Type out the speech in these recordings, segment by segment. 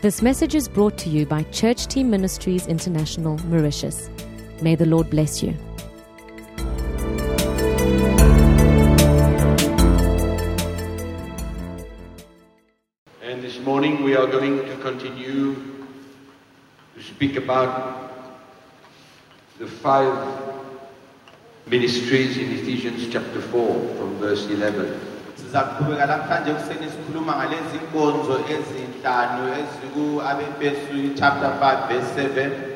This message is brought to you by Church Team Ministries International, Mauritius. May the Lord bless you. And this morning we are going to continue to speak about the five ministries in Ephesians chapter 4 from verse 11. Sizaqhubeka namhlanje kuseni sikhuluma ngalezi nkonzo ezinhlanu eziku-abefesu chapter 5 verse 7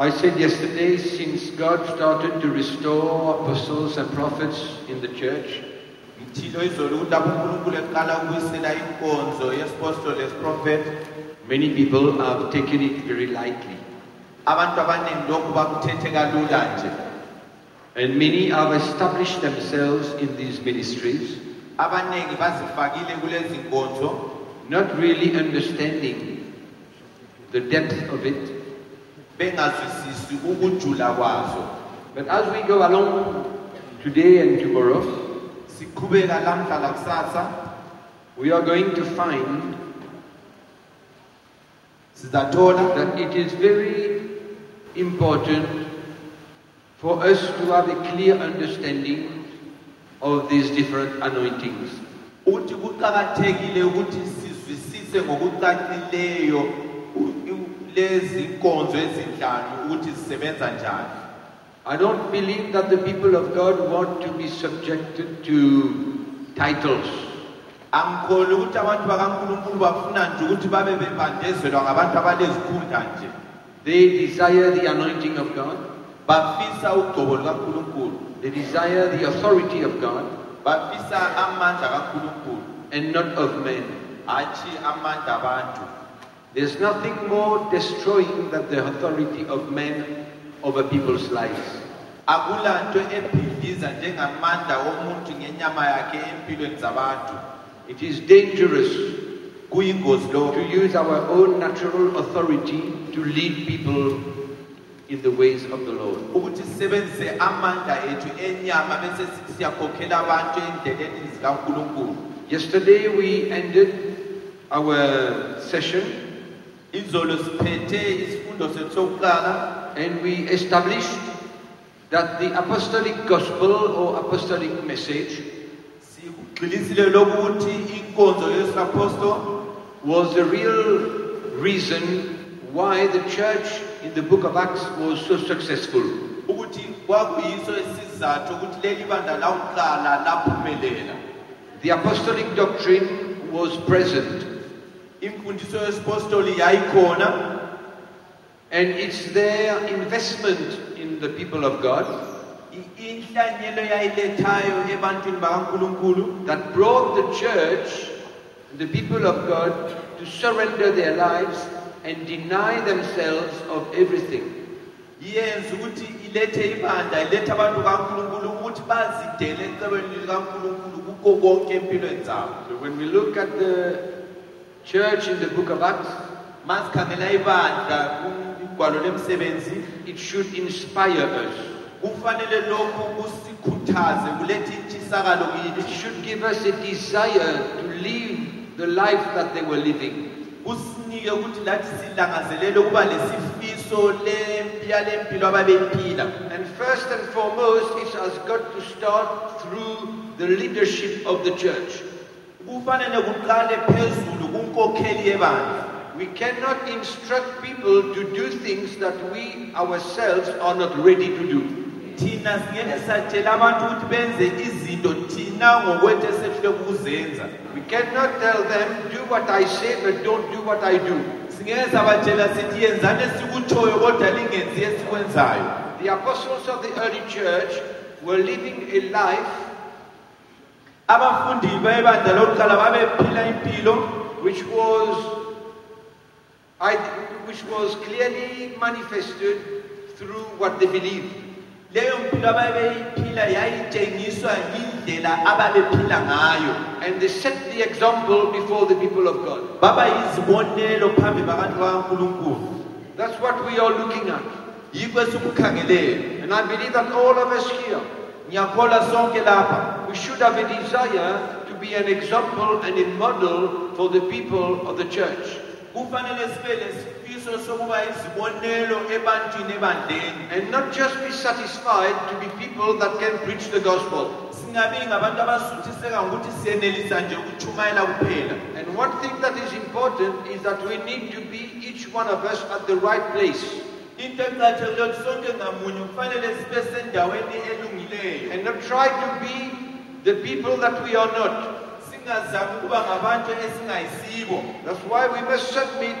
I said yesterday, since God started to restore apostles and prophets in the church, ngithilo izolo ukuthi lapho unkulunkulu eqala ukubuyisela inkonzo yesipostoli yesiprofethi many people have taken it very lightly. abantu abaningi lokhu bakuthethe kalula nje And many have established themselves in these ministries, abaningi bazifakile kulezi nkonzo. not really understanding the depth of it. bengazwisisi ukujula kwazo. But as we go along today and tomorrow, siqhubeka lamhla lakusasa we are going to find sizathola that it is very important for us to have a clear understanding of these different anointings. ukuthi kuqakathekile ukuthi sizwisise ngokucacileyo lezi nkonzo ezinhlanu ukuthi zisebenza njani I don't believe that the people of God want to be subjected to titles. angikholwa ukuthi abantu bakankulunkulu bafuna nje ukuthi babe bebandezelwa ngabantu abalezikhundla nje They desire the anointing of God. Bafisa ugcobo lukankulunkulu They desire the authority of God. Bafisa amandla kankulunkulu and not of men. hatshi amandla abantu There's nothing more destroying than the authority of men over people's lives. akula nto ebhiviza njengamandla omuntu ngenyama yakhe empilweni zabantu. It is dangerous. Kuyingozi to use our own natural authority to lead people in the ways of the Lord. ukuthi sisebenzise amandla ethu enyama bese siyakhokhela abantu endleleni zikankulunkulu Yesterday we ended our session izolo siphethe isifundo sethu sokuqala and we established that the apostolic gospel or apostolic message sikugxilisile lokuthi inkonzo yesapostoli was the real reason why the church in the book of Acts was so successful. ukuthi kwakuyiso isizathu ukuthi leli banda lakuqala laphumelela. The apostolic doctrine was present. Imfundiso yesipostoli yayikhona. And it's their investment in the people of God i- inhlanyelo yayilethayo ebantwini bakankulunkulu that brought the church, the people of God, to surrender their lives and deny themselves of everything. yenza ukuthi ilethe ibanda ilethe abantu kankulunkulu ukuthi bazidele ecebeni likankulunkulu kukho konke empilweni zabo So when we look at the church in the book of Acts, masikhangela ibandla lemsebenzi it should inspire us. kufanele lokhu kusikhuthaze kulethe intshisakalo It kithi should give us a desire to live the life that they were living. Kusinike ukuthi lathi silangazelele ukuba lesifiso lempi yalempilo ababeyiphila And first and foremost, it has got to start through the leadership of the church. kufanele kuqale phezulu kunkokheli yebandla We cannot instruct people to do things that we ourselves are not ready to do. thina singeke satshela abantu ukuthi benze izinto We cannot tell them, do what I say, but don't do what I do. The apostles of the early church were living a life which was, which was clearly manifested through what they believed. Leyo mpilo ababeyiphila yayitshengiswa yindlela ababephila ngayo And they set the example before the people of God. baba yizibonelo phambi babantu bakankulunkulu That's what we are looking at. yikho esikukhangeleyo And I believe that all of us here, ngiyakholwa sonke lapha we should have a desire to be an example and a model for the people of the church. kufanele sibe lesifiso sokuba izibonelo ebantwini ebandleni And not just be satisfied to be people that can preach the gospel. singabi ngabantu abasuthiseka ngokuthi siyenelisa nje ukutshumayela kuphela And one thing that is important is that we need to be each one of us at the right place. into ecathekileyo ukuthi sonke ngamunye kufanele sibe sendaweni elungileyo And not try to be the people that we are not. singazami ukuba ngabantu esingayisibo That's why we must submit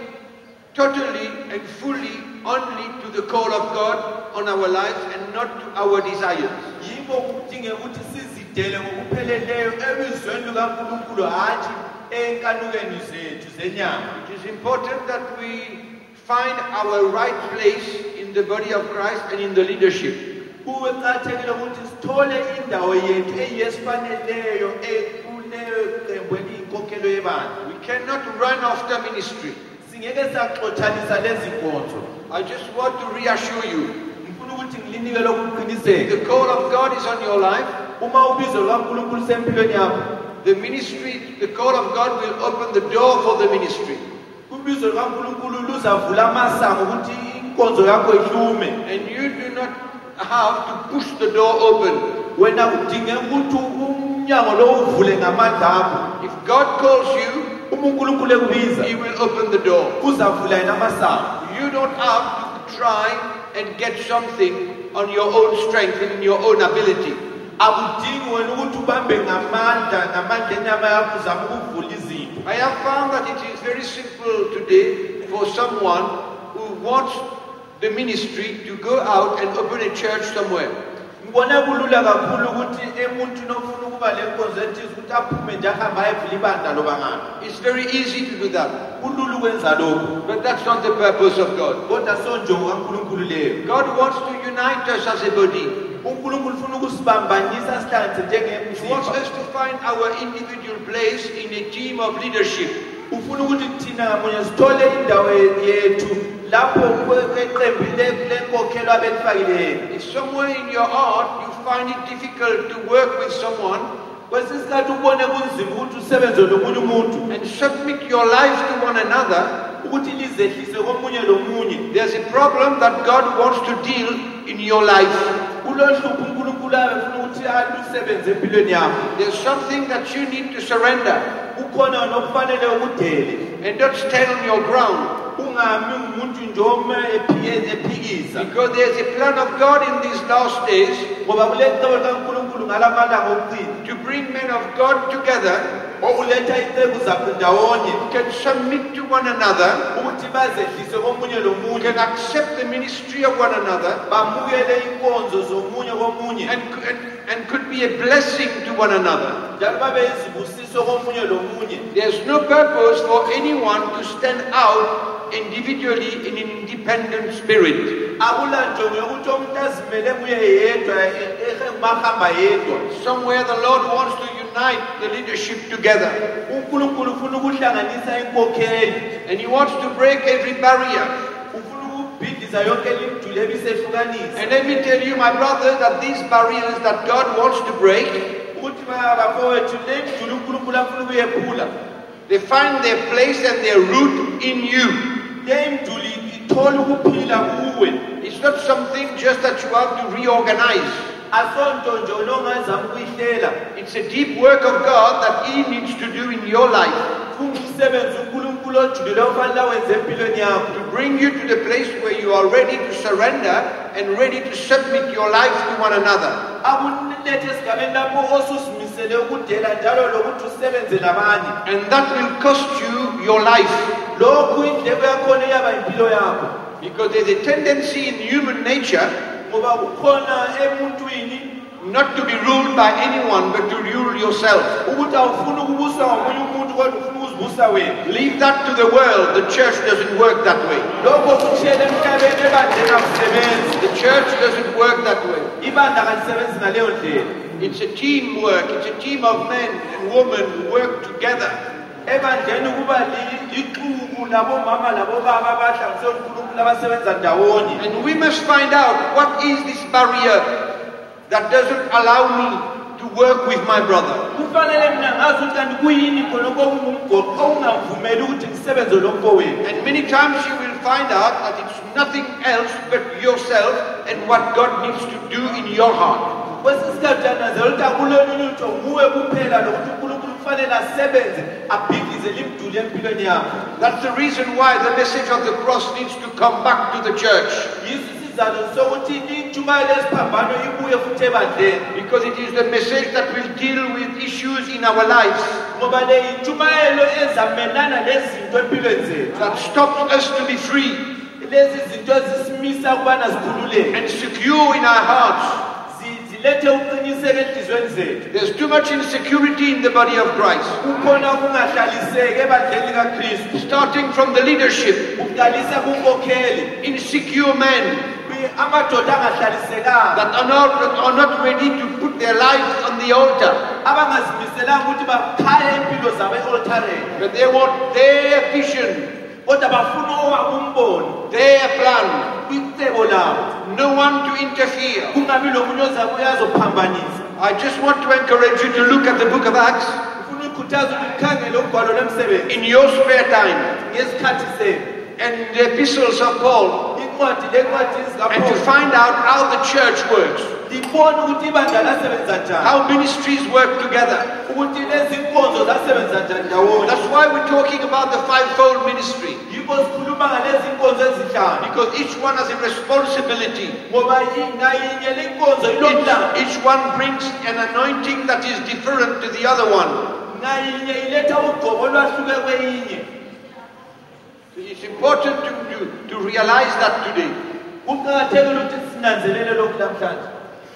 totally and fully only to the call of God on our lives and not to our desires. yikho kudingeka ukuthi sizidele ngokupheleleyo ebizweni lukankulunkulu hatshi enkanukeni zethu zenyama It is important that we find our right place in the body of Christ and in the leadership. kuqakathekile ukuthi sithole indawo yethu eyesifaneleyo kuleyo qembu eliyinkokhelo yebandla We cannot run after ministry. Singeke saxothanisa lezi nkonzo I just want to reassure you. ngifuna ukuthi ngilinike lokuqiniseka The call of God is on your life. uma ubizo lukankulunkulu sempilweni yakho The ministry, the call of God will open the door for the ministry. ubizo lukankulunkulu luzavula amasango ukuthi inkonzo yakho ihlume And you do not have to push the door open. wena kudingeka ukuthi umnyango lo uvule ngamandla akho If God calls you, uma unkulunkulu ekubiza He will open the door. uzavula yena amasango You don't have to try and get something on your own strength and in your own ability. akudingi wena ukuthi ubambe ngamandla ngamandla enyama yakho uzama ukuvula izinto I have found that it is very simple today for someone who wants the ministry to go out and open a church somewhere. Ngibona kulula kakhulu ukuthi emuntwini ofuna ukuba le nkonzo ethize ukuthi aphume nje ahambe ayevula ibandla loba ngaphi It's very easy to do that. kulula ukwenza lokhu But that's not the purpose of God. kodwa sonjongo kankulunkulu leyo God wants to unite us as a body. unkulunkulu ufuna ukusibambanisa sihlanganise He wants njengemzimba us to find our individual place in a team of leadership. Ufuna ukuthi thina ngamunye sithole indawo yethu lapho kweqembu lenkokhelo abelifakileyo If somewhere in your heart you find it difficult to work with someone kwesinye isikhathi ubone kunzima ukuthi usebenze nomunye umuntu. and submit your life to one another, ukuthi lizehlise komunye lomunye there's a problem that God wants to deal in your life. kulohlupho unkulunkulu abefuna ukuthi alusebenze empilweni yakho. There's something that you need to surrender kukhona nokufanele ukudele. And not stand on your ground. ungami ngumuntu nje ome ephi- ephikisa Because there's a plan of God in these last days ngoba kule cebo likankulunkulu ngalamalanga okugcina to bring men of God together okuletha zakho ndawonye can submit to one another, ukuthi bazehlise komunye who lomunye can accept the ministry of one another, bamukele inkonzo zomunye komunye and, and, and could be a blessing to one another. njalo babe yizibusiso komunye lomunye There's no purpose for anyone to stand out individually in an independent spirit. akulanjongo yokuthi omuntu azimele kuye yedwa ehamba yedwa. Somewhere the Lord wants to unite the leadership together. unkulunkulu ufuna ukuhlanganisa inkokheli And He wants to break every barrier. ufuna ukubhidliza yonke limduli ebisehlukanisa And let me tell you, my brother, that these barriers that God wants to break, ukuthi bafowethu le mduli unkulunkulu afuna ukuyephula they find their place and their root in you. le mduli ithole ukuphila kuwe It's not something just that you have to reorganize. Asonto nje onongazama ukuyihlela It's a deep work of God that He needs to do in your life. Kungumsebenzi unkulunkulu ojulileyo ofanele awenze empilweni yakho. To bring you to the place where you are ready to surrender and ready to submit your life to one another. akulethe esigabeni lapho osusimisele ukudela njalo lokuthi usebenze nabanye And that will cost you your life. lokhu indleko yakhona iyaba impilo yakho. Because there's a tendency in human nature ngoba kukhona emuntwini not to be ruled by anyone but to rule yourself. ukuthi awufuni ukubuswa ngomunye umuntu kodwa ufuna ukuzibusa wena Leave that to the world. The church doesn't work that way. lokho kushiyele emhlabeni ebandleni akusebenzi The church doesn't work that way. ibandla kalisebenzi ngaleyo ndlela It's a teamwork. It's a team of men and women who work together. Ebandleni kuba li- lixuku labomama labobaba unkulunkulu abasebenza ndawonye And we must find out what is this barrier that doesn't allow me to work with my brother. kufanele mina ngazi ukuthi kanti kuyini khona okungumgoqo okungavumeli ukuthi ngisebenze lomfowethu And many times you will find out that it's nothing else but yourself and what God needs to do in your heart. kwesinye isikhathi anazela ukuthi nguwe kuphela lokuthi unkulunkulu kufanele asebenze abhikize limduli empilweni yakho That's the reason why the message of the cross needs to come back to the church. yiso isizathu sokuthi intshumayelo yesiphambano ibuye futhi ebandleni. Because it is the message that will deal with issues in our lives. Ngoba le intshumayelo ezamenana nezinto empilweni zethu. That stops us to be free lezi zinto ezisimisa ukubana zikhululeke and secure in our hearts. Zi- zilethe ukuqiniseka enhliziyweni zethu. There's too much insecurity in the body of Christ, kukhona ukungahlaliseki ebandleni likakristu starting from the leadership, kuqalisa kunkokheli insecure men. Amadoda angahlalisekanga. That are not, that are not ready to put their lives on the altar, abangazimiselanga ukuthi bachaye impilo zabo e-oltareni but they want their vision, kodwa bafuna owabo umbono their plan, kwicebo labo no one to interfere. kungabi lomunye ozabe uyazophambanisa I just want to encourage you to look at the book of Acts. Ufuna ukukhuthaza ukuthi ukhangele ugwalo lwemsebenzi in your spare time and the epistles of Paul. And to find out how the church works, libone ukuthi ibandla lasebenza njani. How ministries work together. ukuthi lezi nkonzo zasebenza njani ndawonye. That's why we're talking about the fivefold ministry. Yikho sikhuluma ngalezi nkonzo ezihlanu because each one has a responsibility. ngoba i- ngayinye le nkonzo ilomlando Each, each one brings an anointing that is different to the other one. It's important to, to, to realize that today.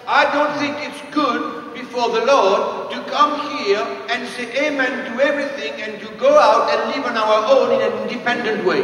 I don't think it's good before the Lord to come here and say amen to everything and to go out and live on our own in an independent way.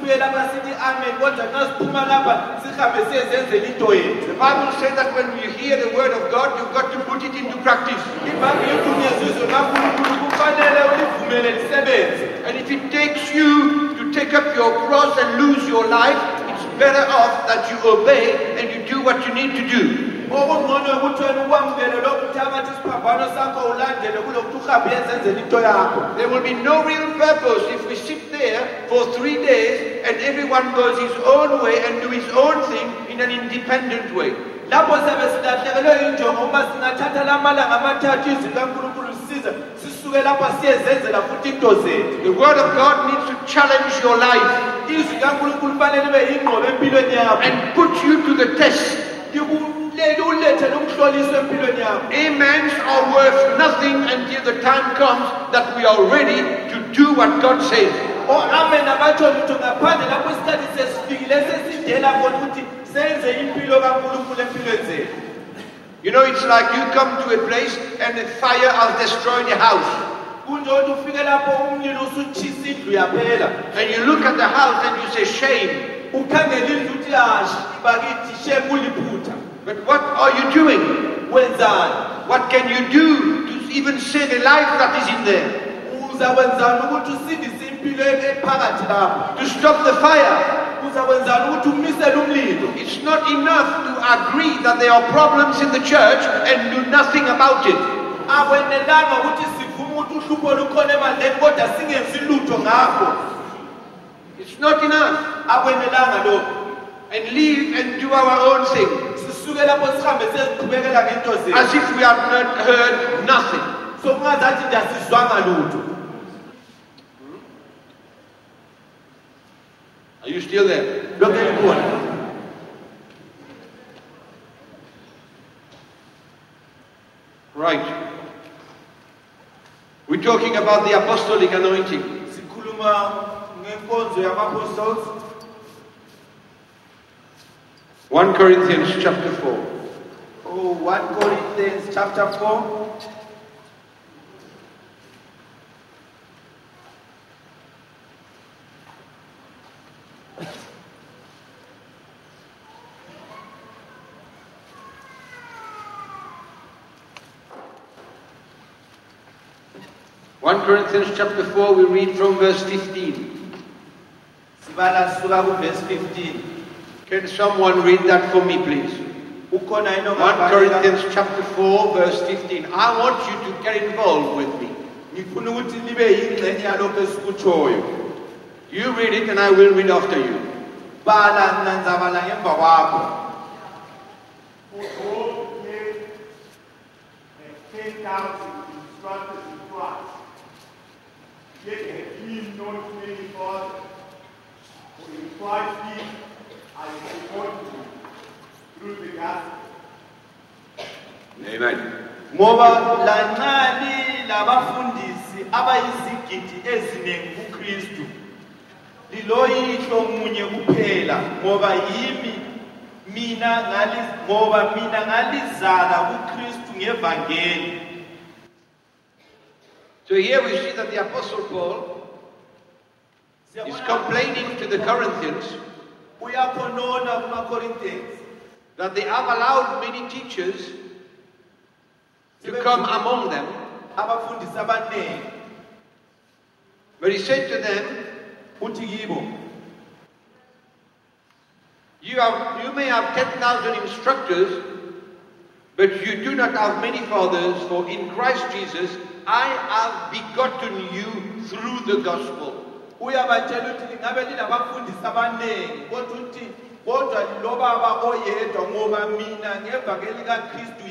Angibona ukuthi kuhle phambi kankulunkulu sibuye lapha sithi amen kodwa nxa siphuma lapha sihambe siyezenzela into yethu The Bible says that when you hear the word of God, you've got to put it into practice. ibhayibhile ithi ungezizwe kankulunkulu kufanele ulivumele lisebenze And if it takes you to take up your cross and lose your life, it's better off that you obey and you do what you need to do. Okungcono ukuthi wena ukwamukele lokuthabatha isiphambano sakho ulandele kulokuthi uhambe uyezenzela into yakho There will be no real purpose if we sit there for three days and everyone goes his own way and do his own thing in an independent way. lapho siyabe silahlekelwe uma singathatha la malanga amathathu izwi kankulunkulu sisuke lapha siyezenzela futhi into zethu The word of God needs to challenge your life izwi kankulunkulu fanele libe yingqobo empilweni yakho and put you to the test. Ulethe lokuhloliswa empilweni yakho Amens are worth nothing until the time comes that we are ready to do what God says. Oh, o-amen abatsho lutho ngaphandle lapho isikhathi sesifikile sesidela khona ukuthi senze impilo kankulunkulu empilweni zethu. You know, it's like you come to a place and the fire has destroyed the house. kunjokuthi ufike lapho umlilo usutshisa indlu And you look at the house and you say, shame. Ukhangela indlu uthi hashi bakithi shem kuliphutha But what are you doing? wenzani What can you do to even save a life that is in there? uzakwenzani ukuthi usindise impilo ephakathi lapho To stop the fire? uzakwenzani ukuthi umisele umlilo It's not enough to agree that there are problems in the church and do nothing about it. akwenelanga ukuthi sivume ukuthi uhlupho lukhona emandleni kodwa singenzi lutho ngakho It's not enough. akwenelanga lokho And leave and do our own thing. sisuke lapho sihambe seziqhubekela ngento zethu As if we have not heard nothing. sokungazathi nje asizwanga lutho hmm? Are you still there? Right. We're talking about the apostolic anointing. sikhuluma ngenkonzo yama-apostles 1 Corinthians chapter 4. oh, 1 corinthians chapter 4 1 Corinthians chapter 4, we read from verse 15. sibala kuvesi 15 Can someone read that for me, please? 1? Corinthians chapter 4, verse 15. I want you to get involved with me. ngifuna ukuthi nibe yingxenye yalokho esikutshoyo You read it and I will read after you. bala mina ngizabala ngemva kwakho For all men have ten thousand instructors in Christ, yet have ye not many fathers. For in Christ Jesus I am born to you through the gospel. Amen. ngoba lancane labafundisi abayizigidi eziningi kuKristu liloyihlo munye kuphela ngoba yimi mina ngali ngoba mina ngalizala kuKristu ngevangeli So here we see that the Apostle Paul is complaining to the Corinthians uyakhonona kumaKorinthians that they have allowed many teachers to come among them. abafundisi abaningi But he said to them, uthi You, have, you may have 10,000 instructors, but you do not have many fathers, for in Christ Jesus I have begotten you through the gospel. Uyabatshela ukuthi lingabe abaningi kodwa uthi kodwa lobaba oyedwa ngoba mina ngevangeli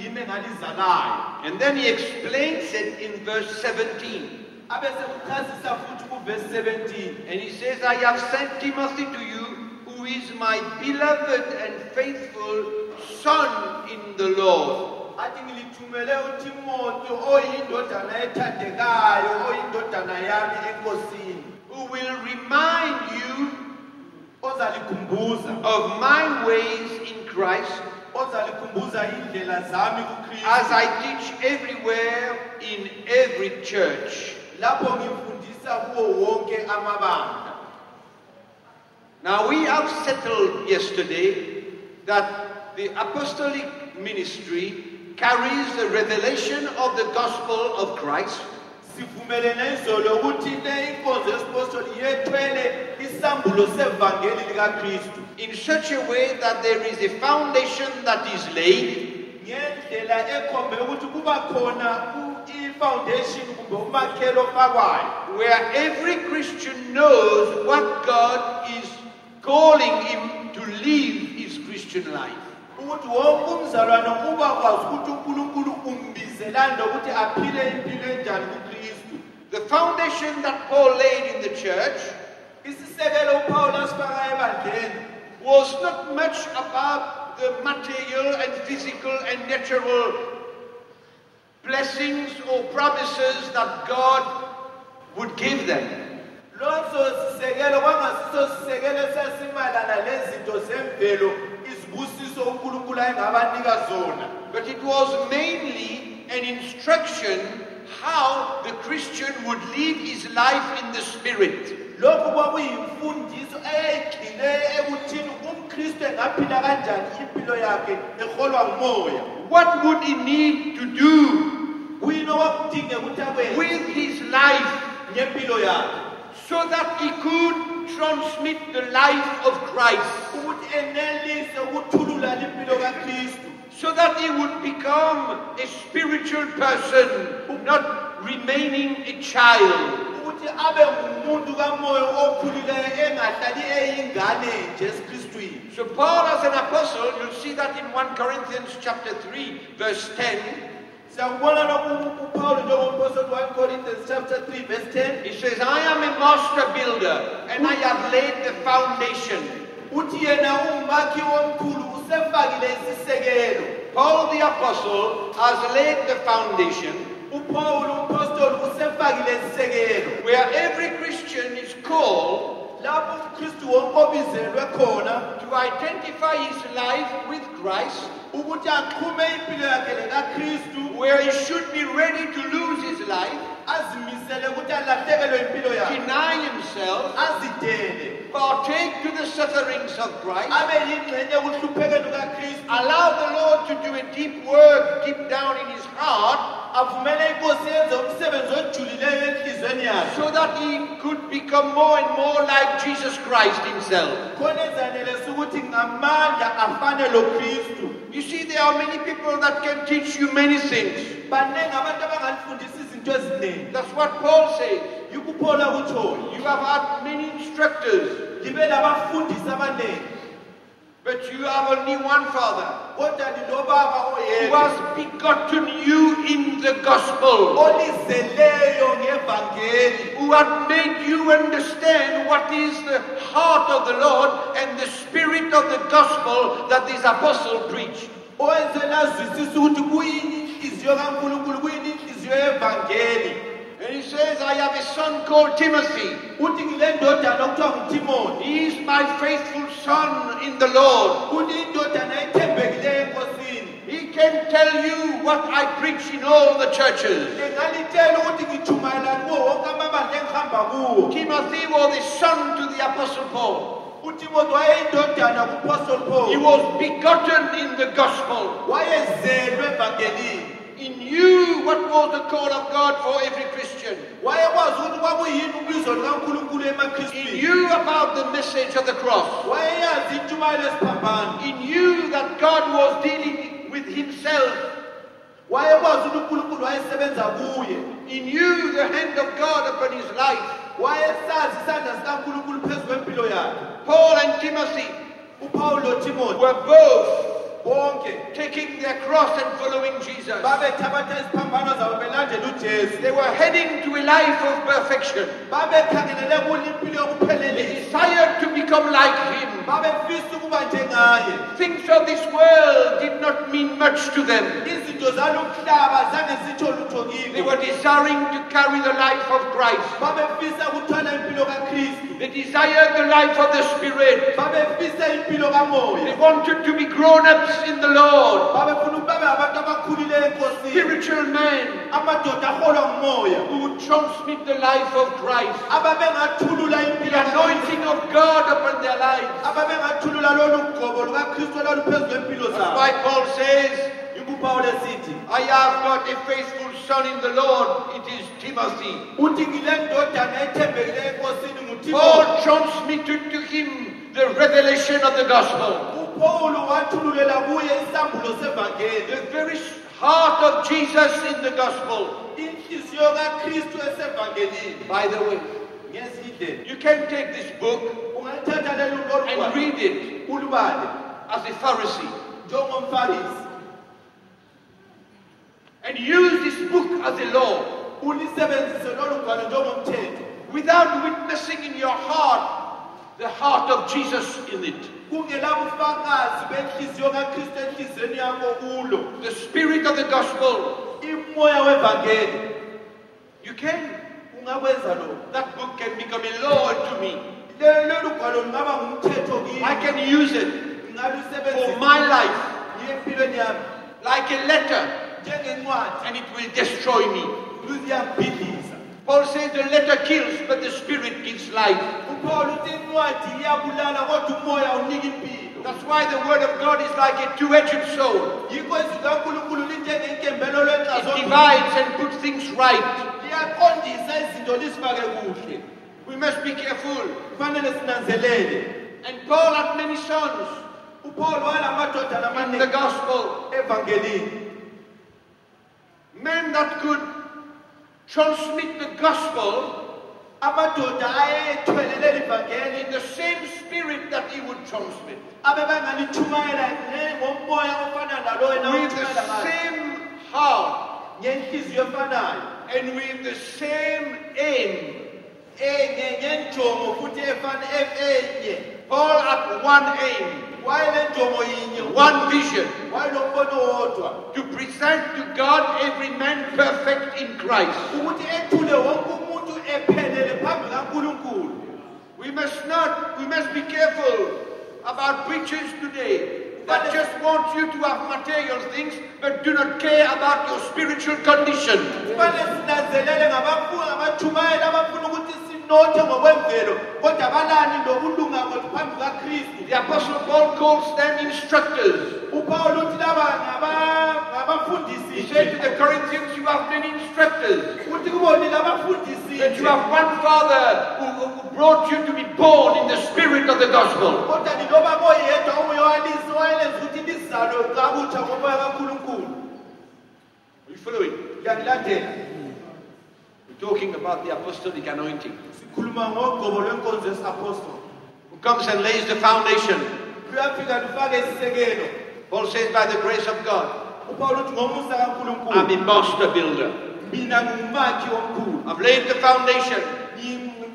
yimi engalizalayo And then he explains it in verse 17. abese kuchazisa futhi kuvesi 17 And he says, I have sent Timothy to you, who is my beloved and faithful son in the Lord. athi ngilithumele oyindodana ethandekayo oyindodana yami enkosini will remind you of my ways in Christ. ozalikhumbuza indlela zami as I teach everywhere in every church. lapho ngifundisa kuwo wonke amabanga. Now we have settled yesterday that the apostolic ministry carries the revelation of the gospel of Christ sivumelene izolo ukuthi le inkonzo yesipostoli yethwele isambulo sevangeli likaKristu in such a way that there is a foundation that is laid ngendlela ekhombe ukuthi kuba khona i-foundation kumbe umakhelo ofakwayo where every Christian knows what God is calling him to live his Christian life. ukuthi wonke umzalwane uba kwazi ukuthi unkulunkulu umbizelani lokuthi aphile impilo enjani The foundation that Paul laid in the church isisekelo upawulo asifaka ebandleni was not much about the material and physical and natural blessings or promises that God would give them. loso sisekelo kwangasiso sisekelo esasimayelana nezinto zemvelo izibusiso unkulunkulu ayengabanika zona But it was mainly an instruction how the Christian would live his life in the Spirit. lokhu kwakuyimfundiso eyayigxile ekuthini umkristu engaphila kanjani impilo yakhe eholwa ngumoya. What would he need to do kuyini okwakudingeka ukuthi akwenze? with his life? Ngempilo yakhe. So that he could transmit the life of Christ, ukuthi enelise ukuthulula impilo kakristu so that he would become a spiritual person, not remaining a child. ukuthi abe ngumuntu kamoya okhulileyo engahlali eyingane nje esikristwini So Paul as an apostle, you'll see that in 1 Corinthians chapter 3, verse 10, siyakubona lokhu upawulo njengompostoli 1 corinthians chapter 3 verse 10 he says, I am a master builder, and I have laid the foundation. Uthi yena umakhi omkhulu usefakile isisekelo. Paul the apostle has laid the foundation. Upawulo umpostoli usefakile isisekelo. Where every Christian is called lapho umkristu wonke obizelwe khona to identify his life with Christ, ukuthi axhume impilo yakhe lekakristu where he should be ready to lose his life, azimisele ukuthi alahlekelwe impilo yakhe. Deny himself, partake to the sufferings of Christ, abe yingxenye ekuhluphekeni kukakristu. Allow the Lord to do a deep work deep down in his heart, avumele inkosi yenze umsebenzi ojulileyo enhliziyweni yakhe. So that he could become more and more like Jesus Christ himself. khona ezanelesa ukuthi ngamandla afane lo kristu You see, there are many people that can teach you many things. Baningi abantu abangalifundisa izinto eziningi That's what Paul says. You have had many instructors, libe labafundisi abaningi but you have only one Father kodwa who oyedwa has begotten you in the gospel, olizeleyo ngevangeli who had made you understand what is the heart of the Lord and the spirit of the gospel that this apostle preached. owenze lazwisisa ukuthi kuyini inhliziyo kankulunkulu kuyini inhliziyo yevangeli And he says, I have a son called Timothy. uthi ngile ndodana okuthiwa ngutimoni He is my faithful son in the Lord. uthi indodana ethembekileyo enkosini He can tell you what I preach in all the churches. engalitshela ukuthi ngitshumayelani kuwo wonke amabandla engihamba kuwo Timothy was the son to the apostle Paul. utimoti wayeyindodana kuapostoli He was begotten in the gospel. He knew what was the call of God for every Christian. wayekwazi ukuthi kwakuyini ubizo likankulunkulu He knew about the message of the cross. wayeyazi intshumayelo esiphambano He knew that God was dealing with himself. wayekwazi ukuthi unkulunkulu wayesebenza kuye He knew the hand of God upon his life. wayesazi isandla sikankulunkulu phezu kwempilo yakhe Paul and Timothy were both bonke taking their cross and following Jesus. babethabatha iziphambano zabo belandela ujesu They were heading to a life of perfection. babekhangelele kule impilo They yokuphelelisa desired to become like him. babefisa ukuba njengaye Things of this world did not mean much to them. izinto zalomhlaba zange zitsho lutho They kibo were desiring to carry the life of Christ. babefisa ukuthwala impilo kakristu They desired the life of the Spirit. babefisa impilo They wanted to be grown-ups in the Lord. babefuna ukuba babe abantu abakhulileyo enkosini Spiritual men amadoda aholwa ngumoya who transmit the life of Christ. The anointing of God upon their lives. ababengathulula lolu gqobo lukakristu olwaluphezu kwempilo That's why Paul says, I have got a faithful son in the Lord. It is Timothy. uthi ngile ndodana ethembekileyo enkosini Paul transmitted to him the revelation of the gospel. upawulo wathululela kuye isambulo sevangeli. The very heart of Jesus in the gospel. inhliziyo kakristu esevangelini. By the way, ngezinye indlela you can take this book and read it. As a Pharisee. And use this book as a law. Ulisebenzise lolu gwalo njengomthetho. Without witnessing in your heart the heart of Jesus in it. kungelabufakazi benhliziyo kakristu enhliziyweni yakho kulo The spirit of the gospel. You can. That book can become a law to me. Le- lolu gwalo lungaba ngumthetho kimi I can use it for my life yiye empilweni yami like a letter and it will destroy me. Paul says the letter kills, but the spirit gives life. upawulo uthi incwadi iyabulala kodwa umoya unika impilo That's why the word of God is like a two-edged sword. yikho izwi kankulunkulu linjengenkembelo It divides and puts things right. liyaqondisa izinto lisifake kuhle We must be careful. And Paul had many sons in the gospel. Men that could transmit the gospel amadoda ayethwelele livangeli in the same spirit that he would transmit. abe bangalithumayela ne- ngomoya ofana nalo wena With the same heart. And with the same aim. enye ngenjongo futhi efana enye. Paul had one aim, one vision. to present to God every man perfect in Christ. ukuthi ethule wonke umuntu ephelele phambi kankulunkulu We must not, we must be careful about preachers today that just want you to have material things but do not care about your spiritual condition. Kufanele sinanzelele ngabafundi abathumayela abafuna ukuthi sinothe ngokwemvelo kodwa balani lokulunga kwethu phambi kakristu The Apostle Paul calls them instructors. He said to the Corinthians, You have many instructors. That you have one Father who, who brought you to be born in the spirit of the gospel. kodwa nilobaba oyedwa omunye walisi wayelenza ukuthi lizalwe kabutsha ngomoya kankulunkulu Are you following? Talking about the apostolic anointing. sikhuluma ngogqobo lwenkonzo yesapostoli Who comes and lays the foundation. luyafika lufake isisekelo Paul says, by the grace of God, upawulo uthi ngomusa I'm a master builder. mina ngumakhi omkhulu I've laid the foundation.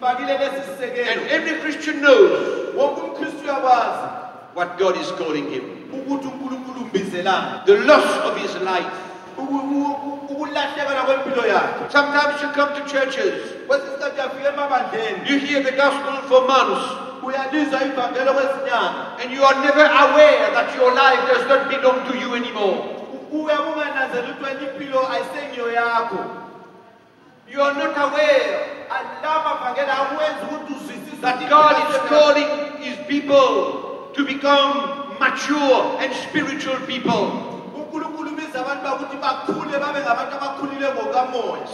And every Christian knows wonke umkristu uyakwazi what God is calling him. ukuthi unkulunkulu umbizelani The loss of his life. Uku- uku- ukulahlekelwa kwempilo yakhe. Sometimes you come to churches, kwesinye isikhathi emabandleni you hear the gospel for months, uyalizwa ivangelo kwezinyanga and you are never aware that your life does not belong to you anymore. uya kungananzela ukuthi wena impilo ayisengiyo yakho. You are not aware. Ala mavangelo akwenzi ukuthi uzwisise that God is calling his people to become mature and spiritual people.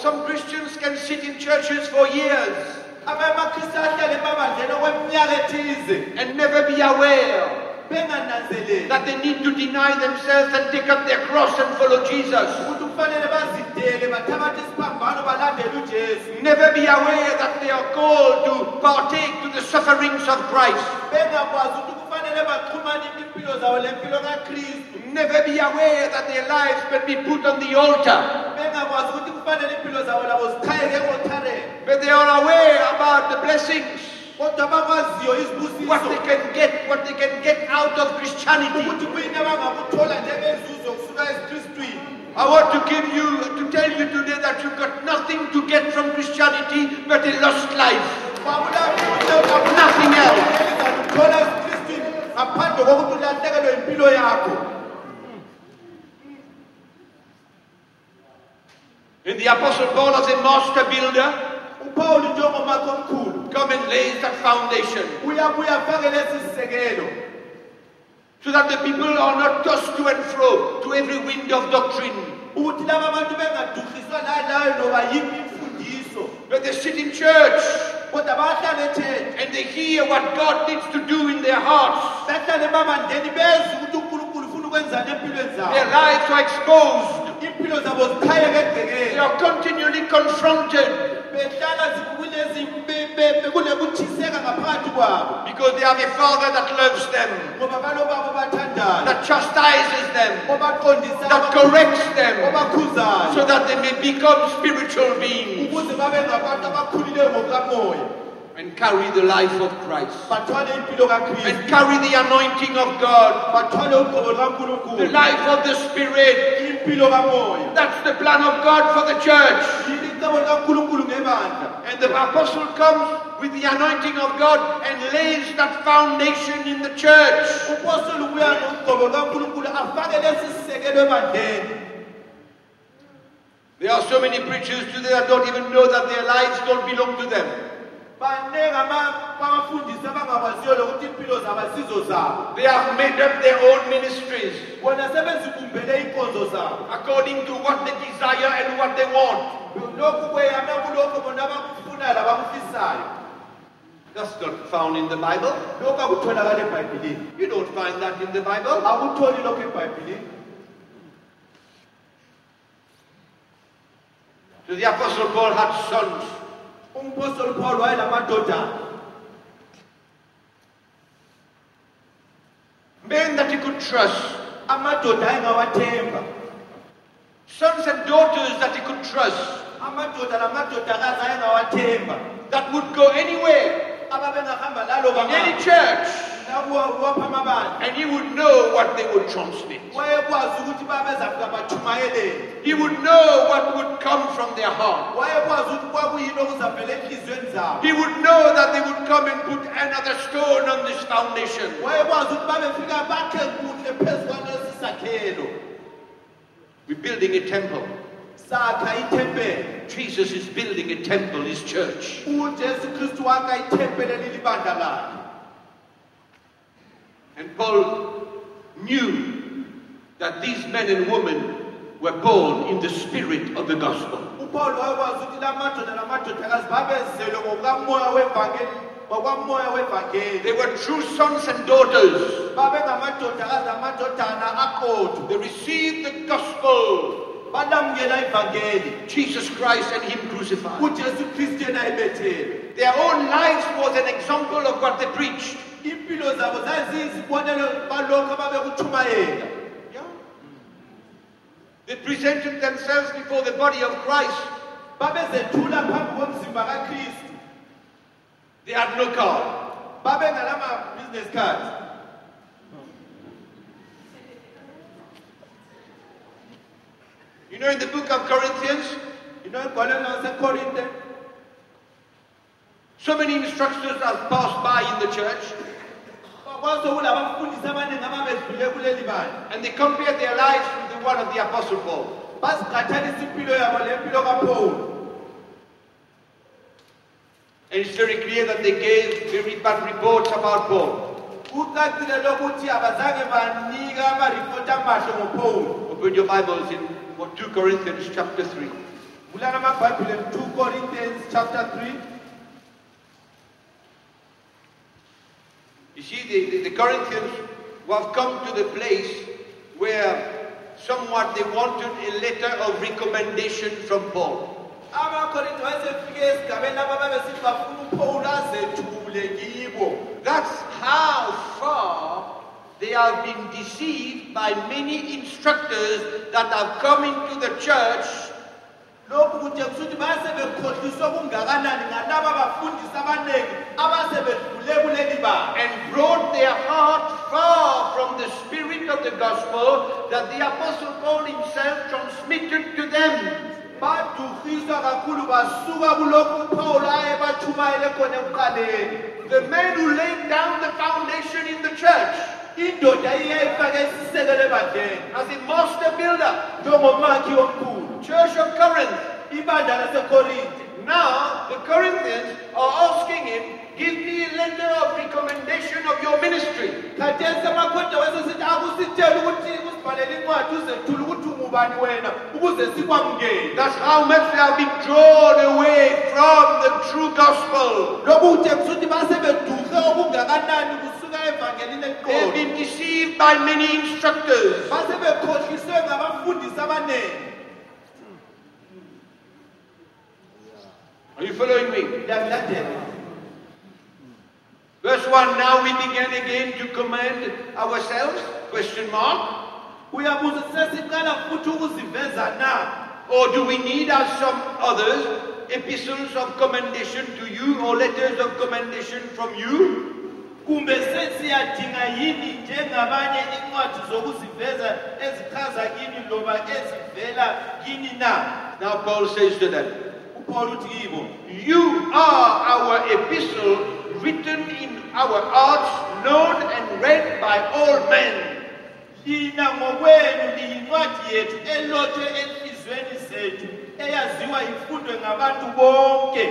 Some Christians can sit in churches for years abanye amakristu ahlale emabandleni okweminyaka ethize and never be aware that they need to deny themselves and take up their cross and follow Jesus. Never be aware that they are called to partake to the sufferings of Christ. Never be aware that their lives can be put on the altar. But they are aware about the blessings, what they can get, what they can get out of Christianity. ukuthi kuyini abangakuthola njengenzuzo kusuka ezikristwini I want to give you, to tell you today that you've got nothing to get from Christianity but a lost life. Nothing else. elizakuthola ezikristwini ngaphandle kokuthi ulahlekelwe impilo yakho And the Apostle Paul, as a master builder, njengomakho omkhulu come and lay that foundation. Uyabuya afake lesi sisekelo so that the people are not tossed to and fro to every wind of doctrine. ukuthi laba abantu bengaduhiswa nalayo noba yiphi imfundiso. But they sit in church. Kodwa bahlale ethethe and they hear what God needs to do in their hearts. bahlale emabandleni beze ukuthi unkulunkulu ufuna ukwenzani empilweni Their lives are exposed. impilo zabo zichayeke They are continually confronted behlala kunekuthiseka ngaphakathi kwabo. Because they have a father that loves them, ngoba balobabo bathandayo that chastises them, that corrects them, so that they may become spiritual beings ukuze babe ngabantu abakhulile ngokamoya and carry the life of Christ and carry the anointing of God, the life of the Spirit. That's the plan of God for the church. yini icebo likankulunkulu ngebandla And the apostle comes with the anointing of God and lays that foundation in the church. upostoli ubuya ngogqobo lukankulunkulu afake lesi sisekelo ebandleni There are so many preachers today that don't even know that their lives don't belong to them. They have made up their own ministries bona sebezibumbele iy'nkonzo zabo according to what they desire and what they want. lokhu kweyame kulokho bona abakufunayo labakufisayo That's not found in the Bible. lokhu akutholakala ebhayibhilini You don't find that in the Bible. So the apostle Paul had sons. Umpostoli paul wayenamadodana Men that he could trust. amadoda ayengawathemba Sons and daughters that he could trust. amadoda namadodakazi ayengawathemba That would go anywhere, ababengahamba laloba in any church, and he would know what they would transmit. wayekwazi ukuthi babezafika bathumayelele He would know what would come from their heart. wayekwazi ukuthi kwakuyini okuzavela enhliziyweni zabo He would know that they would come and put another stone on this foundation. wayekwazi ukuthi babefika bakhe kuhle phezu kwalesi sakhelo We're building a temple. Jesus is building a temple, his church. And Paul knew that these men and women were born in the spirit of the gospel. upawulo wayekwazi ukuthi la madoda namadodakazi babezelwe ngokukamoya wevangeli ngokwamoya wevangeli They were true sons and daughters. babengamadodakazi amadodana aqotho They received the gospel, Jesus Christ and Him crucified. ujesu kristu yena ebethele Their own lives was an example of what they preached. Impilo zabo zaziyizibonelo balokhu ababekutshumayela. They presented themselves before the body of Christ. babezethula phambi komzimba kakristu They had no car. babengalama-business cards You know, in the book of Corinthians, inoyigolelo lasekorinte so many instructors have passed by in the church and they compare their lives with the one of the Apostle Paul. baziqathanisa impilo yabo lempilo kapawuli And it's very clear that they gave very bad reports about Paul. kucacile lokuthi abazange banika amaripoti amahle ngopawuli Open your Bibles in what, 2 Corinthians chapter 3. vulana amabhayibhile 2 corinthians chapter 3 You see, the, the, the Corinthians who have come to the place where somewhat they wanted a letter of recommendation from Paul. abakorinti basefike esigabeni lapho babesithi bafuna upawuli azethule kibo That's how far they have been deceived by many instructors that have come into the church lokhu kuthe kusuthi basebekhohliswe okungakanani ngalaba bafundisi abaningi abasebedlule kuleli banga and brought their heart far from the spirit of the gospel that the Apostle Paul himself transmitted to them. baduhiswa kakhulu basuka kulokhu ayebatshumayele khona ekuqaleni The man who laid down the foundation in the church indoda iyayifake isisekelo ebandleni as a master builder, njengomakhi omkhulu Church of Corinth. ibandla lasekorinte Now the Corinthians are asking him, Give me a letter of recommendation of your ministry. khathesi amakhoda wesesithi akusitshela ukuthi usibhalele incwadi uzethula ukuthi ungubani wena ukuze sikwamukele That's how much they have been drawn away from the true gospel. kusuthi basebeduhe okungakanani They've been deceived by many instructors. basebekhohliswe ngabafundisi abaningi Are you following me? Verse 1 Now we begin again to commend ourselves? Question mark. uyabuza sesiqala futhi ukuziveza na Or do we need, as some others, epistles of commendation to you or letters of commendation from you? Kumbe sesiyadinga yini njengabanye incwadi zokuziveza ezichaza kini loba ezivela kini na? Now Paul says to them, upawulo uthi kibo You are our epistle written in our hearts, known and read by all men. lina ngokwenu liyincwadi yethu elotshwe enhliziyweni zethu eyaziwa ifundwe ngabantu bonke.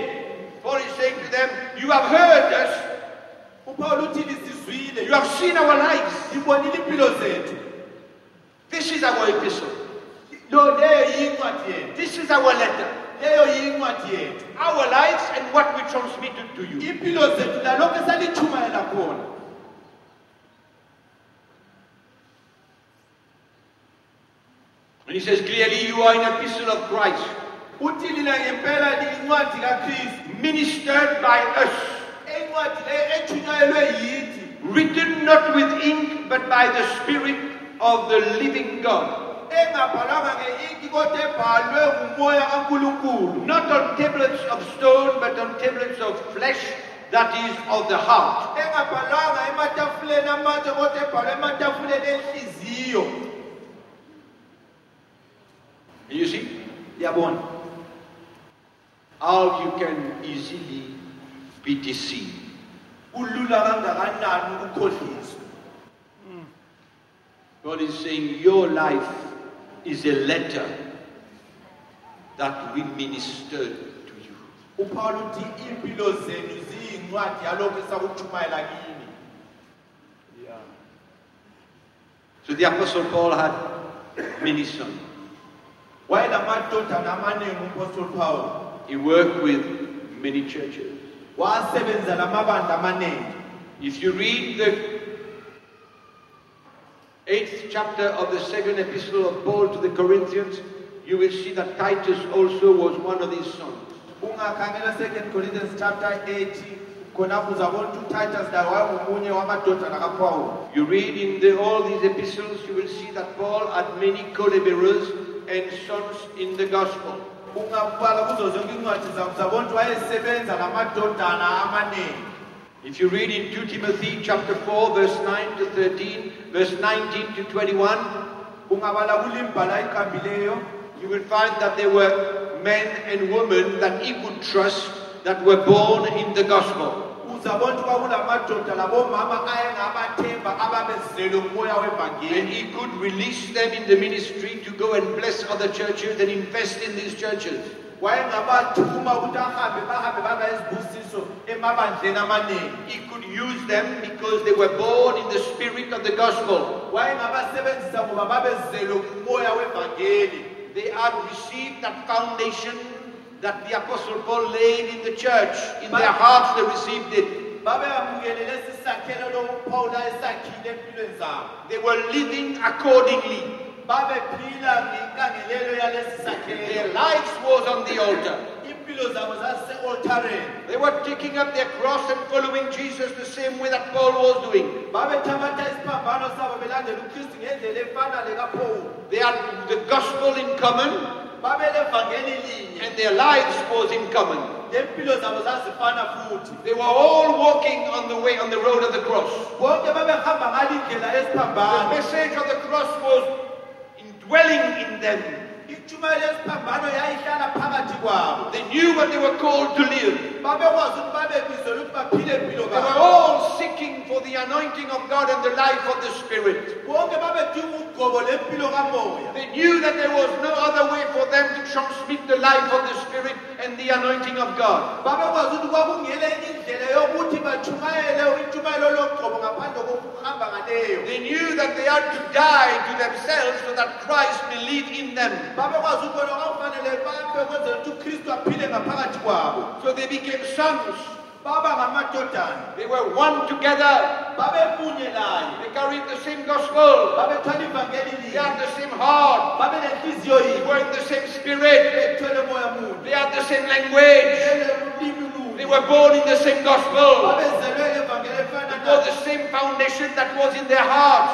Paul is saying to them, You have heard us, upawulo uthi lisizwile. You have seen our lives. libonile impilo zethu. This is our epistle, lo leyo yincwadi yethu. This is our letter. leyo yincwadi yethu. Our lives and what we transmitted to you. impilo zethu lalokho esalithumayela khona. And he says clearly, You are an epistle of Christ, uthi lina ngempela liyincwadi kakristu. ministered by us, written not with ink, but by the Spirit of the living God. engabhalwanga nge-inki kodwa ebhalwe ngumoya kankulunkulu Not on tablets of stone, but on tablets of flesh, that is of the heart. engabhalwanga ematafuleni amatshe kodwa ebhalwe ematafuleni You see yabona how you can easily be deceived. kulula kangakanani ukukhohliswa God is saying your life is a letter that we ministered to you. upawulo uthi iimpilo zenu ziyincwadi yalokho esakuthumayela kini So the Apostle Paul had many sons. wayenamadodana amaningi umpostoli pawulo He worked with many churches. Wasebenza lamabandla amaningi If you read the eighth chapter of the second epistle of Paul to the Corinthians, you will see that Titus also was one of these sons. ungakhangela 2 corinthians chapter 8 khonapho uzabona ukuthi utitus laye wayengomunye wamadodana kapawulo You read in the, all these epistles, you will see that Paul had many co-laborers and sons in the gospel. Ungabala kuzo zonke incwadi zakho wayesebenza lamadodana amaningi If you read in 2 Timothy chapter 4, verse 9 to 13, verse 19 to 21, ungabala kulimbhala iqambileyo you will find that there were men and women that he could trust that were born in the gospel. Uzabona ukuthi kwakulamadoda labomama ayengabathemba ababezelwe ngumoya And he could release them in the ministry to go and bless other churches and invest in these churches. wayengabathuma ukuthi ahambe bahambe baba izibusiso emabandleni amaningi He could use them because they were born in the spirit of the gospel. wayengabasebenzisa ngoba babezelwe ngumoya wevangeli They had received that foundation that the Apostle Paul laid in the church. In their hearts, they received it. They were living accordingly. Their lives was on the altar. They were taking up their cross and following Jesus the same way that Paul was doing. They had the gospel in common and their lives was in common. lempilo zabo zazifana futhi They were all walking on the way on the road of the cross. bonke babehamba ngalindlela The message of the cross was indwelling in them. Itshumayelo yesiphambano yayihlala phakathi kwabo They knew what they were called to live. babekwazi ukuthi babebizelwe ukuthi baphile impilo They were all seeking for the anointing of God and the life of the Spirit. bonke babedinga ugqobo lempilo kamoya They knew that there was no other way for them to transmit the life of the Spirit and the anointing of God. Knew that they had to die to themselves so that Christ may live in them. So they became sons. They were one together. They carried the same gospel. They had the same heart. They were in the same spirit. They had the same language. They were born in the same gospel. Babezelwe evangeli efana They were the same foundation that was in their hearts.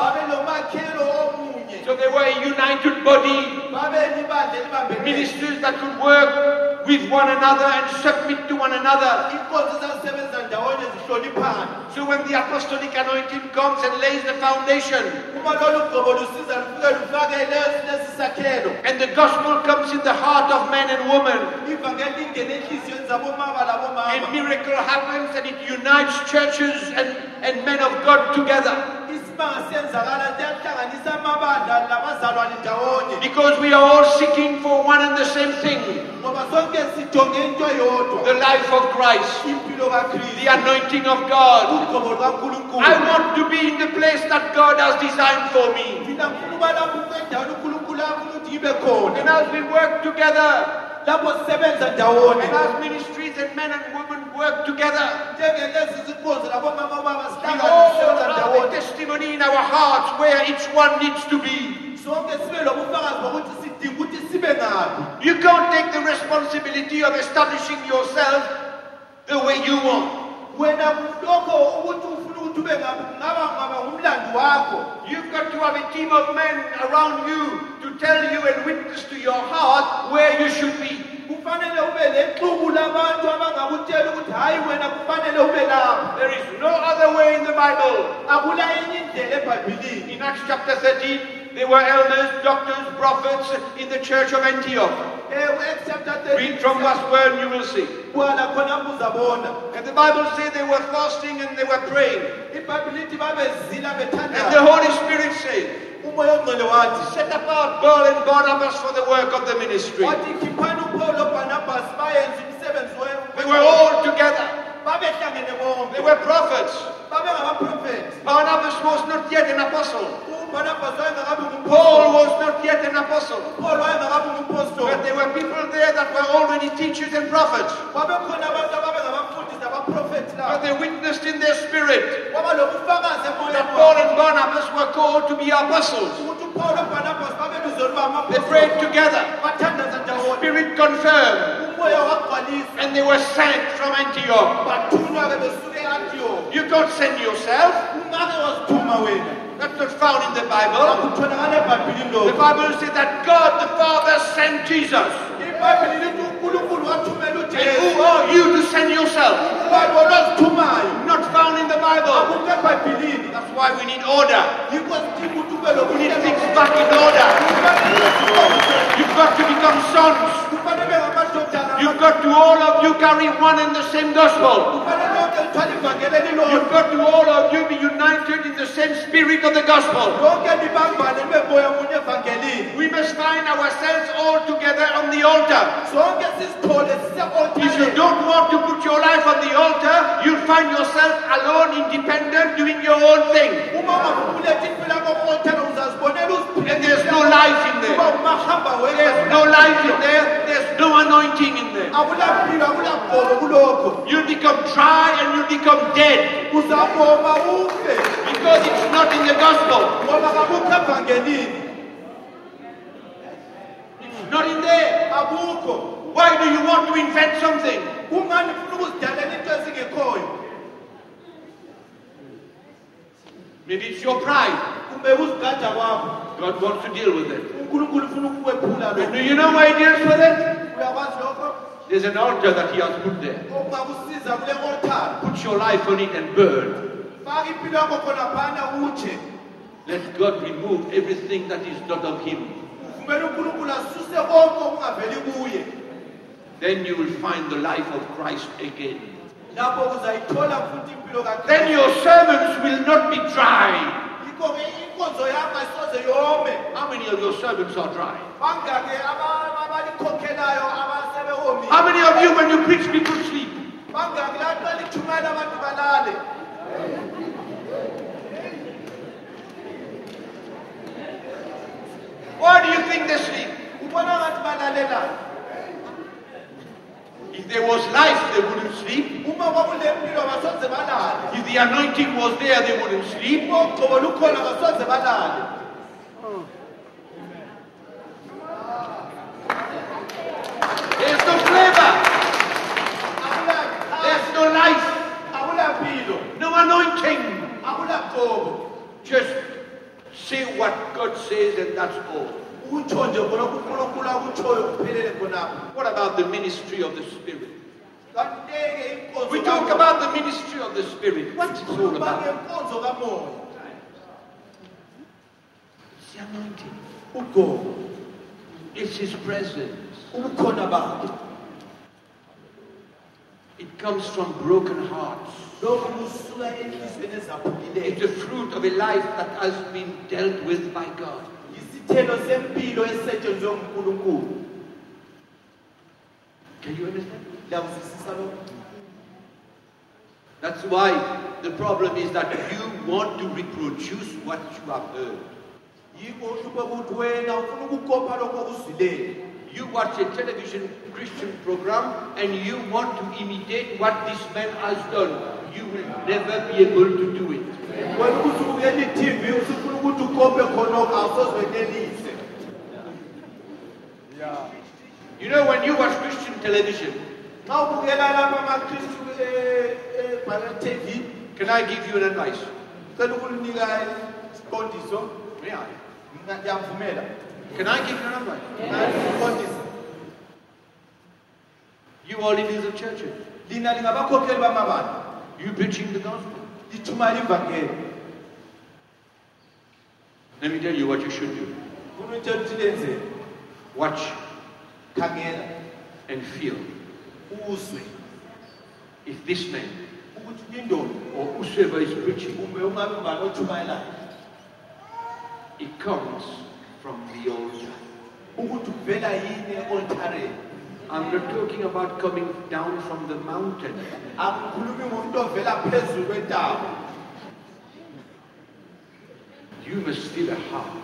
So they were a united body. Ministers that could work with one another and submit to one another. inkonzo zazisebenza ndawonye zihloniphana So when the apostolic anointing comes and lays the foundation, uma lolu gqobo lusiza lufike lufake lesi lesi sakhelo and the gospel comes in the heart of men and women, ivangeli lingene enhliziyweni zabomama labomama and miracle happens and it unites churches and, and men of God together. isimanga siyenzakala siyahlanganisa amabandla labazalwane ndawonye Because we are all seeking for one and the same thing ngoba sonke sijonge into the life of Christ, the anointing of God. I want to be in the place that God has designed for me. mina ngifuna uba lapho endaweni unkulunkulu afuna ukuthi ibe khona And as we work together, lapho sisebenza ndawonye and as ministries and men and women work together, njengelezi zinkonzo labomama baba we all have a testimony in our hearts where each one needs to be. sonke sibe lobufakazi bokuthi sidinga ukuthi sibe ngaphi You can't take the responsibility of establishing yourself the way you want. wena lokho ukuthi ufuna ukuthi ube ngaphi kungaba ngaba ngumlando wakho You've got to have a team of men around you to tell you and witness to your heart where you should be. Kufanele ube lexuku labantu abangakutshela ukuthi hayi wena kufanele ube lapha There is no other way in the Bible. akula enye indlela ebhayibhilini In Acts chapter 13, there were elders, doctors, prophets in the church of Antioch. Acts chapter Read from verse 1, you will see. kwala khona uzabona And the Bible says they were fasting and they were praying. ibhayibhili lithi babezila And the bethandaza Holy Spirit said, umoya ongcwele wathi Set apart Paul and Barnabas for the work of the ministry. wathi khiphani upawulo barnabhasi bayenza umsebenzi we- They were all together. They were prophets. Barnabas was not yet an apostle. Paul was not yet an apostle. But there were people there that were already teachers and prophets. Babekhona abantu ababengabafundisi abaprofethi But they witnessed in their spirit that Paul and Barnabas were called to be apostles. ukuthi upawulo lobarnabas babebizwe ukuba They prayed together. ndawonye Spirit confirmed. And they were sent from Antioch. bathunywa-ke besuke e-antiyokhi You don't send yourself. ungake wazithuma wena That's not found in the Bible. The Bible says that God the Father sent Jesus. Ibhayibhili lithi unkulunkulu wathumela And who are you to send yourself? ubani wona ozithumayo Not found in the Bible. That's why we need order. yikho sidinga ukuthi ube We need things back in order. You've got to become sons. You've got to all of you carry one and the same gospel. You've got to all of you be united in the same spirit of the gospel. We must find ourselves all together on the altar. If you don't want to put your life on the altar, you'll find yourself alone, independent, doing your own thing. And there's no life in there. There's no life in there. There's no anointing in there. akulampilo akulagqobo kulokho You'll become dry and you'll become dead because it's not in the gospel. ngoba kakukho evangelini It's not in there. Why do you want to invent something? kungani funa ukuzidalela into ezingekhoyo Maybe it's your pride. kumbe uzigada kwakho God wants to deal with it. And do you know why He deals with it? There's an altar that He has put there. okungakusiza kule oltare Put your life on it and burn. faka impilo yakho khona phana utshe Let God remove everything that is not of Him. uvumela unkulunkulu asuse konke okungaveli kuye Then you will find the life of Christ again. lapho uzayithola futhi impilo Then your sermons will not be dry. yikho-ke inkonzo yakho ayisoze yome How many of your servants are dry? How many of you, when you preach, people sleep? Why do you think they sleep? If there was life, they wouldn't sleep. If the anointing was there, they wouldn't sleep. There's no flavor. There's no life. Akulampilo No anointing. akulagcobo Just say what God says and that's all. ukutsho nje khona kunkulunkulu akutshoyo kuphelele khonapho What about the ministry of the Spirit? We talk about the ministry of the Spirit. What's it all about? It's the anointing. ugcobo It's His presence. ubukhona bakhe It comes from broken hearts. Lokhu kusuka enhliziyweni ezaphukileyo It's the fruit of a life that has been dealt with by God. isithelo sempilo esisetshenzwe ngunkulunkulu Can you understand? That's why the problem is that you want to reproduce what you have heard. Yikho uhluphe ukuthi wena ufuna ukukopha lokho okuzwileyo You watch a television Christian program and you want to imitate what this man has done. You will never be able to do it. wena ukuthi ubukela i-tv usufuna ukuthi ukophe khonokho awusozwenelise You know, when you watch Christian television, xa ubukela lapha amakristu ebhalet tv can I give you an advice? cela ukulinika isiqondiso May I? Mina ndiyamvumela Can I give you an advice? isiqondiso You all leaders of churches, you preaching the gospel. Let me tell you what you should do. funa into ukuthi Watch and feel. If this man or whosoever is preaching, kumbe ungabe ubani othumayelayo it comes from the altar. ukuthi kuvela yini e-oltareni I'm not talking about coming down from the mountain. Ah, akukhulumi ngomuntu ovela phezulu kwentaba You must feel a heart,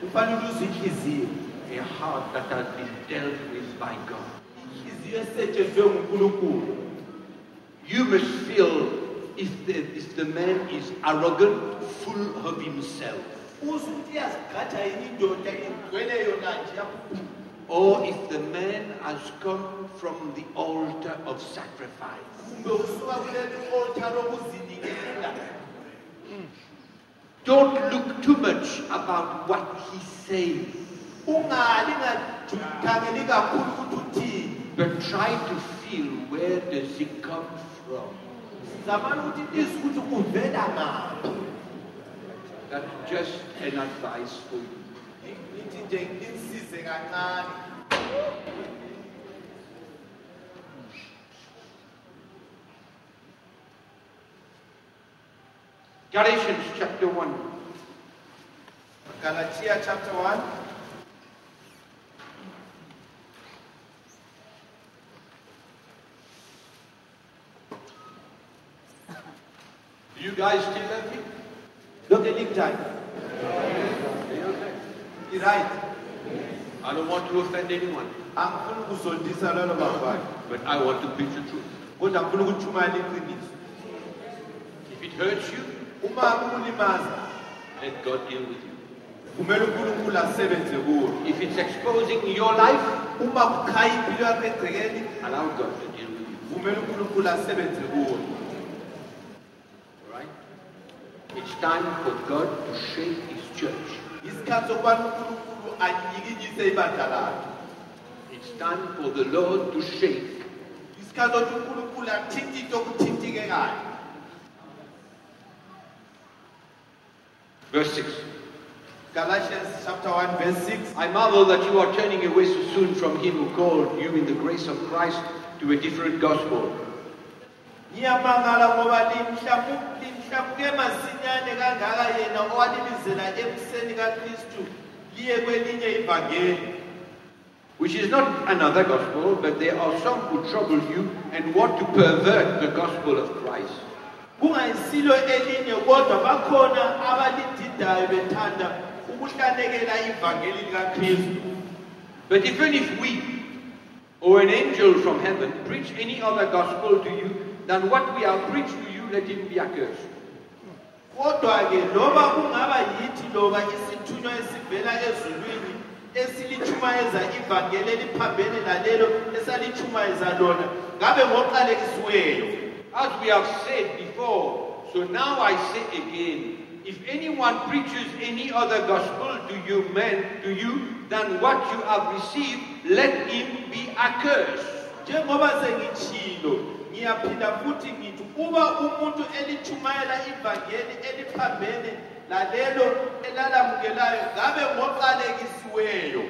kufanele uzwe inhliziyo a heart that has been dealt with by God. inhliziyo esetshenzwe ngunkulunkulu You must feel if the, if the man is arrogant, full of himself, uzwe ukuthi iyazigada yini indoda igcweleyo nanje yakhulu or if the man has come from the altar of sacrifice. kumbe usuka kuleli oltar lokuzinikela Don't look too much about what he says, ungali ngakhangeli kakhulu ukuthi uthini but try to feel where does he come from. Zamani ukuthi izwe ukuthi kuvela ngaphi That's just an advice for you. nithi nje nisize kancane Galatians chapter 1. galatia chapter 1 Do you guys still love me? Lonke likunjani i-right I don't want to offend anyone, angifuni ukuzondisa lolo bafana but I want to preach the truth. kodwa ngifuna ukutshumayela iqiniso If it hurts you, let God deal with you. kumele unkulunkulu asebenze kuwo If it's exposing your life, uma kukhaya impilo yakho egcekeni allow God to deal with you. kumele unkulunkulu asebenze kuwo All right? It's time for God to shake His church. isikhathi sokubana unkulunkulu anyikinyise ibandla lakhe It's time for the Lord to shake isikhathi sokuthi unkulunkulu athinte into okuthintikekayo Verse 6. galatians chapter 1 verse 6 I marvel that you are turning away so soon from him who called you in the grace of Christ to a different gospel. Masinyane kangaka yena owalibizela ebuseni kakristu liye kwelinye ivangeli Which is not another gospel, but there are some who trouble you and want to pervert the gospel of Christ. kungayisilo elinye kodwa bakhona abalididayo bethanda ukuhlanekela ivangeli likakristu But even if we or an angel from heaven preach any other gospel to you than what we have preached to you, let him be accursed. Kodwa-ke loba kungaba yithi loba isithunywa esivela ezulwini esilitshumayeza ivangeli eliphambene esalitshumayeza lona ngabe ngoqalekisiweyo As we have said before, so now I say again, if anyone preaches any other gospel to you men, to you, than what you have received, let him be accursed. njengoba sengitshilo ngiyaphinda futhi ngithi uba umuntu elitshumayela ivangeli eliphambene lalelo elalamukelayo ngabe ngoqalekisiweyo.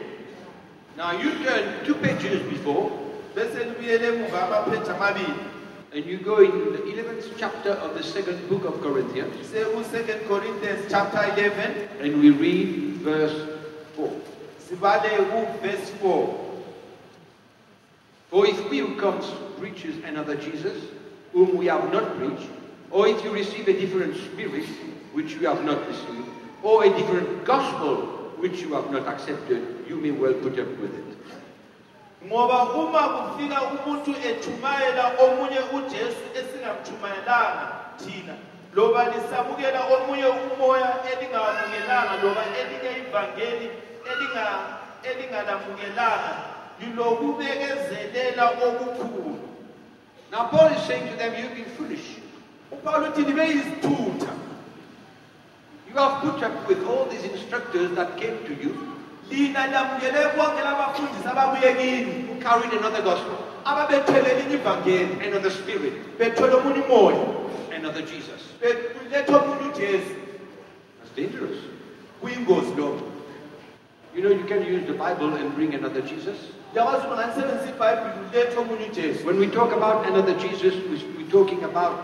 Now you turn two pages before, bese libuyele emuva amapheji amabili. And you go in the 11th chapter of the second book of Corinthians, seku-2 corinthians chapter 11 and we read verse 4. sibale ku-verse 4 For if we who comes preaches another Jesus, whom we have not preached, or if you receive a different spirit, which you have not received, or a different gospel, which you have not accepted, you may well put up with it. kufika umuntu ethumayela omunye ujesu esingamthumayelanga thina loba lisamukela omunye umoya loba elinye ivangeli elingalamukelanga lilokubekezelela okukhulu Now Paul is saying to them, you've been foolish. uthi libe yizithutha You have put up with all these instructors that came to you, lina lamukele bonke labafundisi ababuye kini who carried another gospel, ababethwele elinye ivangeli another spirit, bethwele omunye umoya. Another Jesus. beletha omunye ujesu. That's dangerous. You know, you can use the Bible and bring another Jesus. Uyakwazi ukuthi nganisebenzisa ibhayibhile ulethe omunye ujesu When we talk about another Jesus, we- we're talking about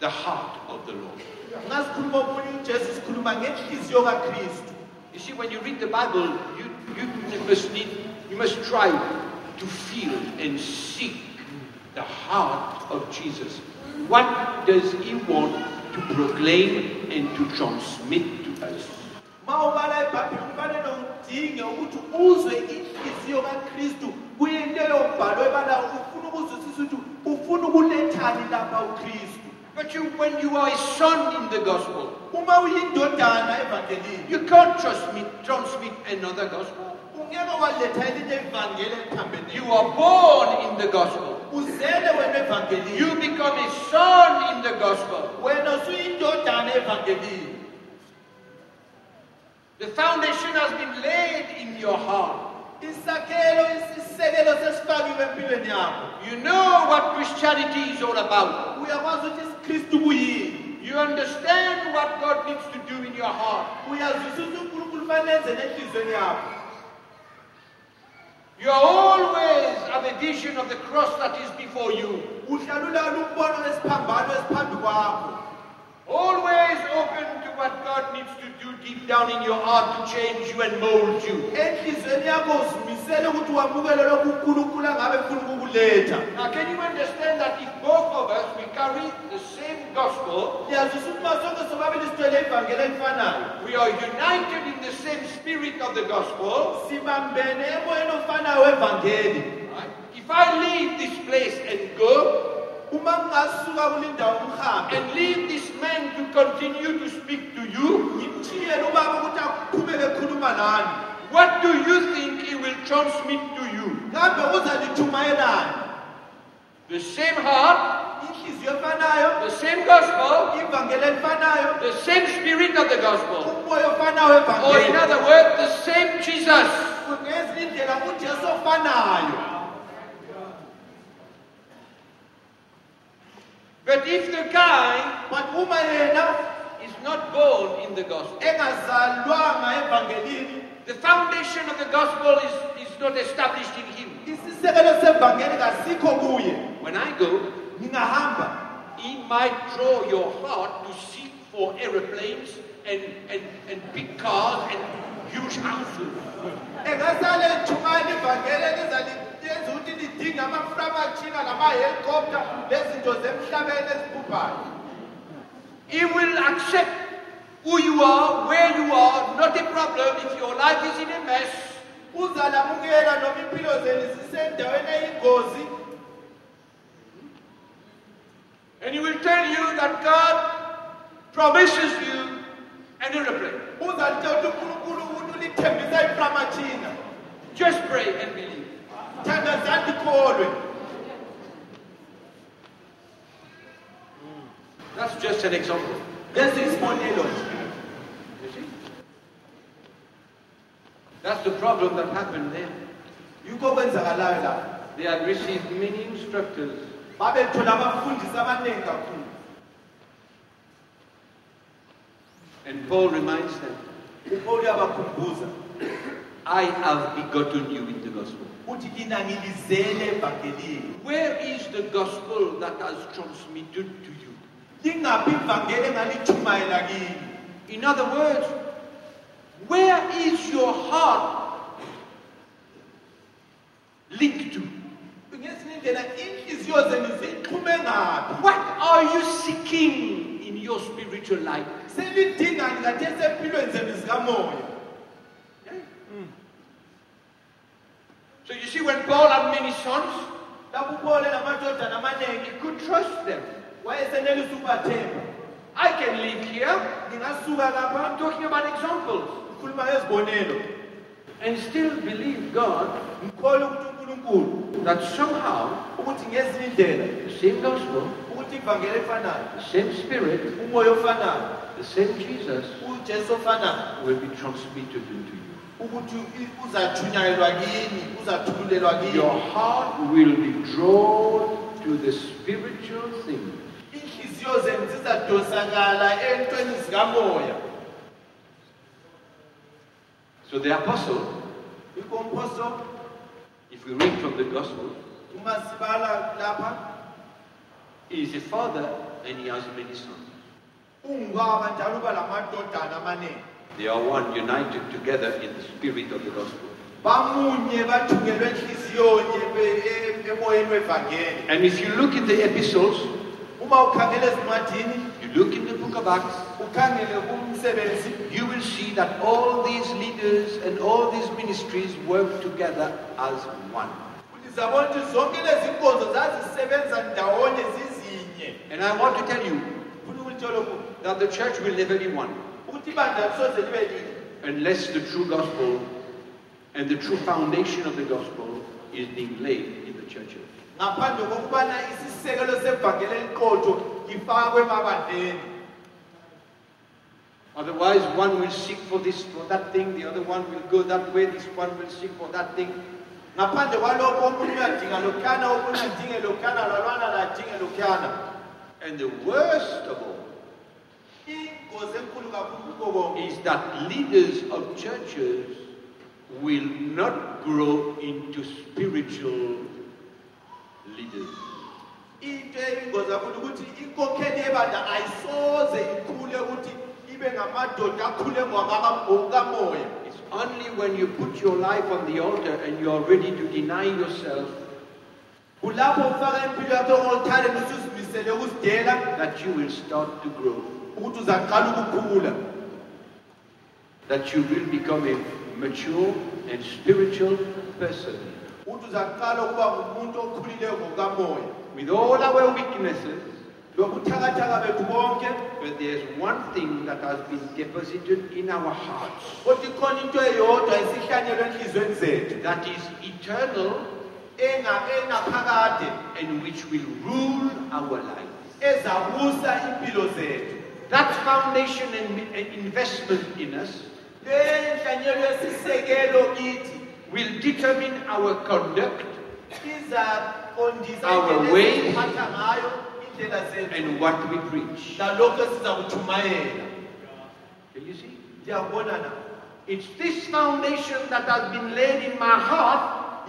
the heart of the Lord. nxa sikhuluma omunye ujesu sikhuluma ngenhliziyo kakristu You see, when you read the Bible, you, you, you must need, you must try to feel and seek the heart of Jesus. What does he want to proclaim and to transmit to us? Ma ubala ibhayibhile kufanele udinge ukuthi uzwe inhliziyo kakristu kuyinto ufuna ukuzwisisa ukuthi ufuna ukuletha uthani lapha ukristu But you, when you are a son in the gospel, uma uyindodana evangelini you can't transmit, transmit another gospel. ungeke waletha elinye ivangeli eliphambene You are born in the gospel. uzele wena evangelini You become a son in the gospel. wena usuyindodana evangelini The foundation has been laid in your heart. Isakhelo isisekelo sesifakiwe empilweni yakho You know what Christianity is all about. uyakwazi ukuthi isikristu kuyini You understand what God needs to do in your heart. uyazwisisa unkulunkulu fanele enze nenhliziyweni yakho You always have a vision of the cross that is before you. Always open to what God needs to do deep down in your heart to change you and mold you. enhliziyweni yakho uzimisele ukuthi wamukele lokhu unkulunkulu angabe funa ukukuletha Now, can you understand that if both of us we carry the same gospel, liyazwisa ukuba sonke sobabili sithwele ivangeli elifanayo we are united in the same spirit of the gospel. sibambene emoyeni ofanayo wevangeli Right? If I leave this place and go uma ngingasuka kulindawo umhambe and leave this man to continue to speak to you, ngimthiyele ubaba ukuthi aqhubeke ekhuluma nani what do you think he will transmit to you? The same heart, the same gospel, the same spirit of the gospel. Or in other words, the same Jesus. ngezinye indlela ujesu ofanayo But if the guy but uma yena is not born in the gospel, the foundation of the gospel is, is not established in him. isisekelo sevangeli kasikho kuye When I go, he might draw your heart to seek for aeroplanes and, and, and big cars and huge houses. Engasale ethumani ivangeli elizaliyenza ukuthi lidinge amaframachina lamahelikopta lezinto zemhlabeni eziphuphayo He will accept who you are, where you are, not a problem if your life is in a mess. uzalamukela noma impilo zenu zisendaweni eyingozi And he will tell you that God promises you an aeroplane. uzalitshela ukuthi unkulunkulu ukuthi ulithembisa iframachina Just pray and believe. That's just an example. lesi isibonelo nje You see? That's the problem that happened there. yikho okwenzakalayo lapho They had received many instructors, babethola abafundisi abaningi kakhulu. And Paul reminds them, uyabakhumbuza I have begotten you in the gospel. uthi lina ngilizele evangelini Where is the gospel that has transmitted to you? lingaphi ivangeli engalithumayela kini In other words, where is your heart linked to? ngezinye indlela inhliziyo zenu zixhume ngaphi What are you seeking in your spiritual life? selidingani kathesi empilweni zenu zikamoya So you see, when Paul had many sons, lapho uphole namadodana amaningi he could trust them. wayesenelisa ukubathemba I can live here. I'm talking about examples. And still believe God ngikholwa ukuthi unkulunkulu that somehow ukuthi ngezinye indlela the same gospel, ukuthi ivangeli efanayo the same spirit, the same Jesus will be transmitted into you. Ukuthi i- uzathunyayelwa kini uzathululelwa Your heart will be drawn to the spiritual things. inhliziyo zenu zizadosakala entweni zikamoya So the apostle, if we read from the gospel, uma sibala lapha he is a father and he has many sons. Ungubaba njalo uba lamadodana amaningi They are one, united together in the spirit of the gospel. bamunye bathungelwe enhliziyonye be- emoyeni wevangeli. And if you look in the epistles, uma ukhangele ezincwadini you look in the book of Acts, you will see that all these leaders and all these ministries work together as one. uzabona ukuthi zonke lezi nkonzo zazisebenza ndawonye zizinye. Linye And I want to tell you funa ukulitshela lokhu that the church will never be one ukuthi ibandla lisoze libe linye unless the true gospel and the true foundation of the gospel is being laid in the churches. ngaphandle kokubana isisekelo sevangeli eliqotho lifakwe emabandleni Otherwise, one will seek for this, for that thing, the other one will go that way, this one will seek for that thing. ngaphandle kwalokho omunye uyadinga lokhuyana omunye adinge lokhuyana lalwana ladinge lokhuyana And the worst of all ingozi enkulu kakhulu kuko konke is that leaders of churches will not grow into spiritual leaders. into eyingozi kakhulu ukuthi inkokheli yebandla ayisoze ikhule ukuthi ibe ngamadoda akhule ngokaka- It's only when you put your life on the altar and you are ready to deny yourself kulapho ufaka impilo yakho olthareni usuzimisele ukusidela that you will start to grow, ukuthi uzaqala ukukhula that you will become a mature and spiritual person. ukuthi uzaqala ukuba ngumuntu okhulileyo ngokukamoya With all our weaknesses, lobuthakathaka bethu bonke but there's one thing that has been deposited in our hearts. Kodwa ikhona into eyodwa esihlanyelwe enhliziyweni zethu. That is eternal engaphakade and which will rule our lives. ezabusa impilo zethu That foundation and investment in us will determine our conduct Our zethu and what we preach. Can you see? It's this foundation that has been laid in my heart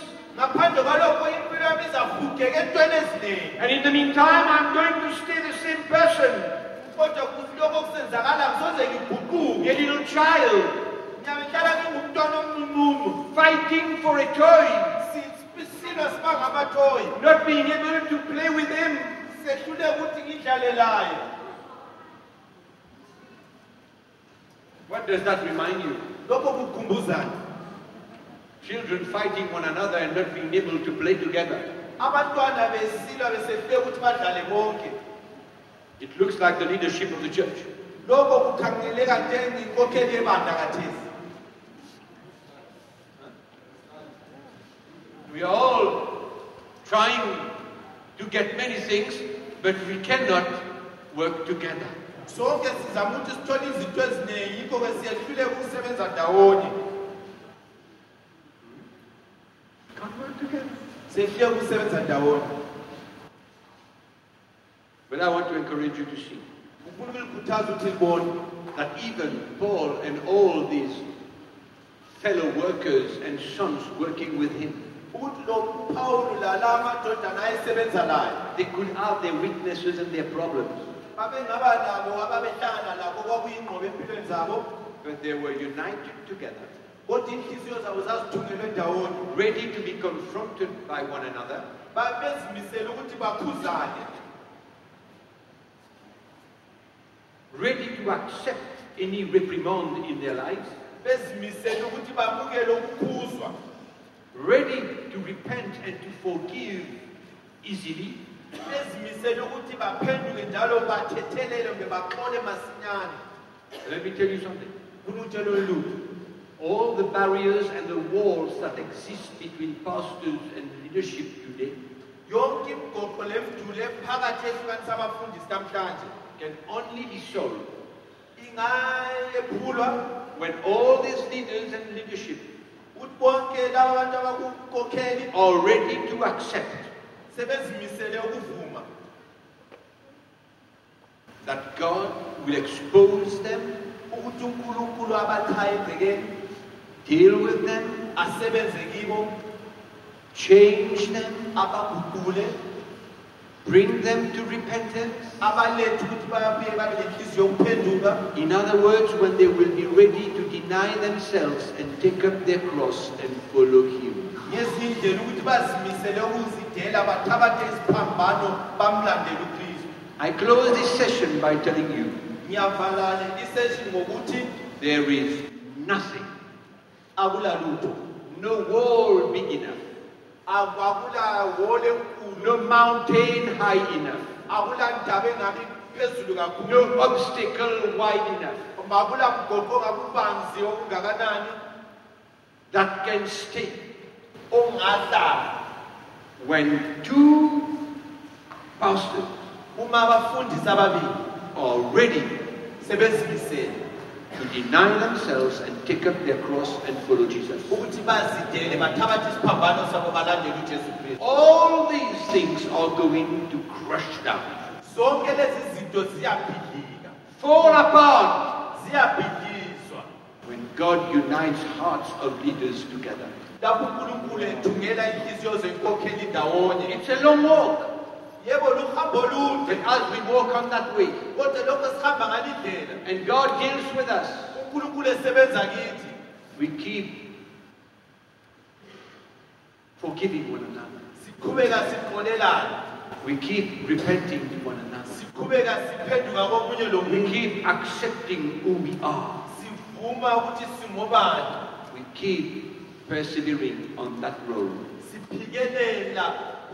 ngaphandle kwalokho impilo yami izahugeka entweni eziningi. And in the meantime, I'm going to stay the same person, kodwa kulokho kusenzakala ngisoze ngiguquke. A little child, ngiyabehlala ngingumntwana omncunumu fighting for a toy, silwa siba ngabathoyi not being able to play with him. sehluleka ukuthi ngidlale laye. What does that remind you? Children fighting one another and not being able to play together. abantwana besilwa besehluleka ukuthi badlale bonke It looks like the leadership of the church. lokho kukhangeleka njengenkokheli yebandla kathesi We are all trying to get many things, but we cannot work together. sonke sizama ukuthi sithole izinto eziningi yikho-ke siyehluleka ukusebenza ndawonye Can't work together. siyehluleka ukusebenza ndawonye But I want to encourage you to see. Ufuna ukulikhuthaza ukuthi libone that even Paul and all these fellow workers and sons working with him, ukuthi lo phawuli lala amadodana ayesebenza layo they could have their weaknesses and their problems, babengaba nabo ababehlangana labo kwakuyingqobo empilweni zabo. But they were united together, kodwa inhliziyo zabo zazithungelwe ndawonye ready to be confronted by one another, babezimisele ukuthi bakhuzane ready to accept any reprimand in their lives, bezimisele ukuthi bamukele ukukhuzwa ready to repent and to forgive easily, bezimisele ukuthi baphenduke njalo bathethelele kumbe baxole masinyane. Let me tell you something. kulutshelo All the barriers and the walls that exist between pastors and leadership today. Yonke imigoqo lemiduli ephakathi ehlukanisa abafundisi namhlanje. Can only be solved ingayephulwa when all these leaders and leadership ukuthi bonke laba bantu abakukokheli are ready to accept sebezimisele ukuvuma. that God will expose them, ukuthi unkulunkulu abachaye egcekeni deal with them, asebenze kibo change them, abaguqule bring them to repentance. abaletha ukuthi babuye babe lenhliziyo yokuphenduka. In other words, when they will be ready to deny themselves and take up their cross and follow Him. ngezindlela ukuthi bazimisele ukuzidela bathabathe isiphambano bamlandele ukristu. I close this session by telling you ngiyavalane isession ngokuthi there is nothing, akulalutho no wall big enough, akula wole enkulu no mountain high enough, akula ndaba engabi phezulu kakhulu. No obstacle wide enough. Makula mgoqo ongabubanzi okungakanani? That can stay. Ongahlala when two pastors uma abafundisi ababili are ready sebezimisele to deny themselves and take up their cross and follow Jesus. ukuthi bazidele bathabathe isiphambano sabo balandele ujesu kristu. All these things are going to crush down, zonke lezi zinto ziyabhidlika. Fall apart. When God unites hearts of leaders together. lapho unkulunkulu ethungela inhliziyo zenkokheli ndawonye. It's a long walk, but as we walk on that way kodwa lokho sihamba ngalindlela and God deals with us, unkulunkulu esebenza kithi we keep forgiving one another. We keep repenting to one another. siqhubeka siphenduka komunye We keep accepting who we are. sivuma ukuthi singobani We keep persevering on that road.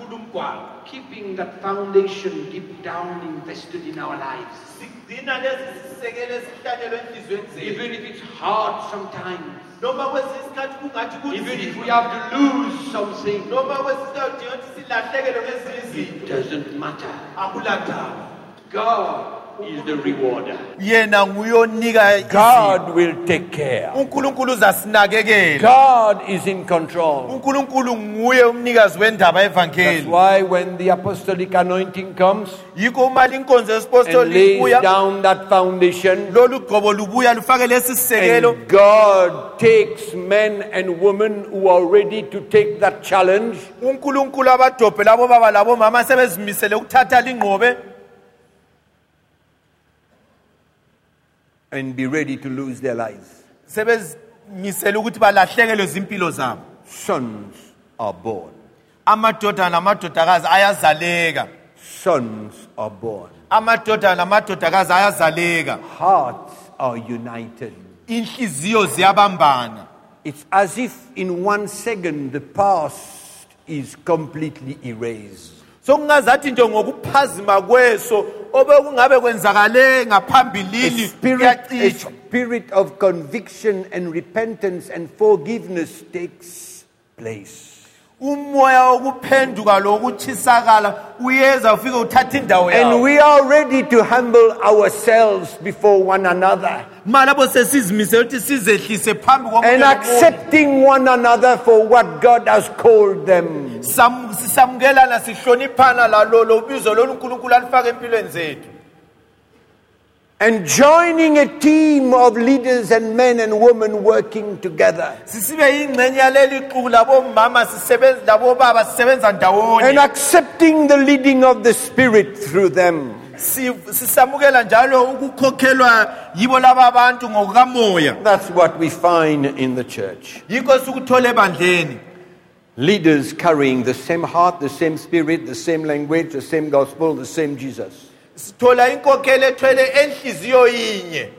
Siphikelela Keeping that foundation deep down invested in our lives. sigcina lesi sisekelo esihlanyelwe enhliziyweni zethu Even if it's hard sometimes. noma kwesinye isikhathi kungathi Even if we kunzima have to lose something. noma kwesinye isikhathi udinga ukuthi silahlekelwe ngezinye It izinto doesn't matter. akulandaba God is the rewarder. yena nguyonika God will take care. unkulunkulu uzasinakekela. God is in control. unkulunkulu nguye umnikazi wendaba That's evangeli why when the apostolic anointing comes yikho uma linkonzo and yesipostoli lays libuya down that foundation, lolu gqobo lubuya lufake lesi sisekelo. and God takes men and women who are ready to take that challenge, unkulunkulu abadobhe labo baba labo mama sebezimisele ukuthatha lingqobe and be ready to lose their lives. sebezimisele ukuthi balahlekelwe zimpilo zabo Sons are born. amadodana namadodakazi ayazaleka Sons are born. amadodana namadodakazi ayazaleka Hearts are united. inhliziyo ziyabambana It's as if in one second the past is completely erased. Sokungazathi nje ngokuphazima kweso obekungabe kwenzakale ngaphambilini spirit, a kuyacishwa spirit of conviction and repentance and forgiveness takes place. Umoya wokuphenduka lokutshisakala uyeza ufike indawo And yawo. we are ready to humble ourselves before one another. Sesizimisele ukuthi sizehlise phambi komunye and accepting one another for what God has called them. Sam- sisamukelana sihloniphana lalo lo bizo lolu unkulunkulu alifake empilweni zethu And joining a team of leaders and men and women working together. sisibe yingxenye yaleli xuku labomama sisebenza labobaba sisebenza And accepting the leading of the Spirit through them. Si- sisamukela njalo ukukhokhelwa yibo laba abantu ngokukamoya That's what we find in the church. yikho sikuthola ebandleni Leaders carrying the same heart, the same spirit, the same language, the same gospel, the same Jesus. Sithola inkokhelo ethwele enhliziyo yinye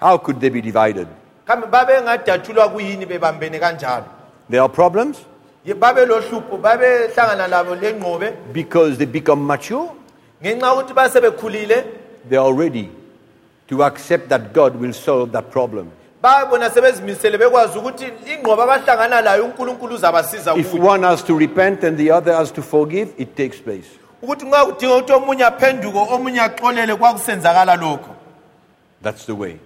How could they be divided? kambe babengadatshulwa kuyini bebambene kanjalo There are problems Ye- babe lohlupho babehlangana labo lengqobe because they become mature. ngenxa yokuthi basebekhulile They are ready to accept that God will solve that problem. babona sebezimisele bekwazi ukuthi abahlangana layo unkulunkulu uzabasiza If one has to repent and the other has to forgive, it takes place. Ukuthi nxa kudinga ukuthi omunye aphenduke omunye axolele kwakusenzakala lokho That's the way.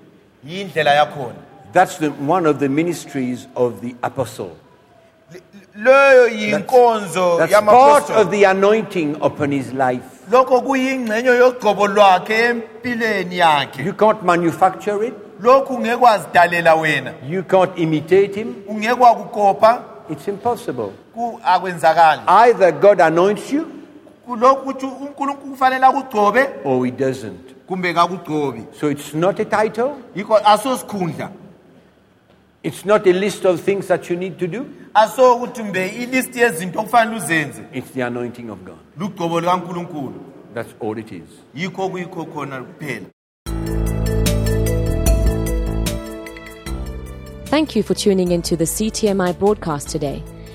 yindlela yakhona That's the, one of the ministries of the apostle. leyo yinkonzo That's part of yamapostoli the anointing upon his life. lokho kuyingxenye yogcobo lwakhe empilweni yakhe You can't manufacture it. lokhu ungeke wazidalela wena You can't imitate him. ungeke wakukopa It's impossible. ku- akwenzakali Either God anoints you kulokhu ukuthi unkulunkulu kufanele akugcobe or he doesn't. kumbe kakugcobi So it's not a title, yikho asosikhundla it's not a list of things that you need to do, aso ukuthi mbe ilisti yezinto okufanele uzenze it's the anointing of God. lugcobo likankulunkulu That's all it is. yikho kuyikho khona kuphela Thank you for tuning into the CTMI broadcast today.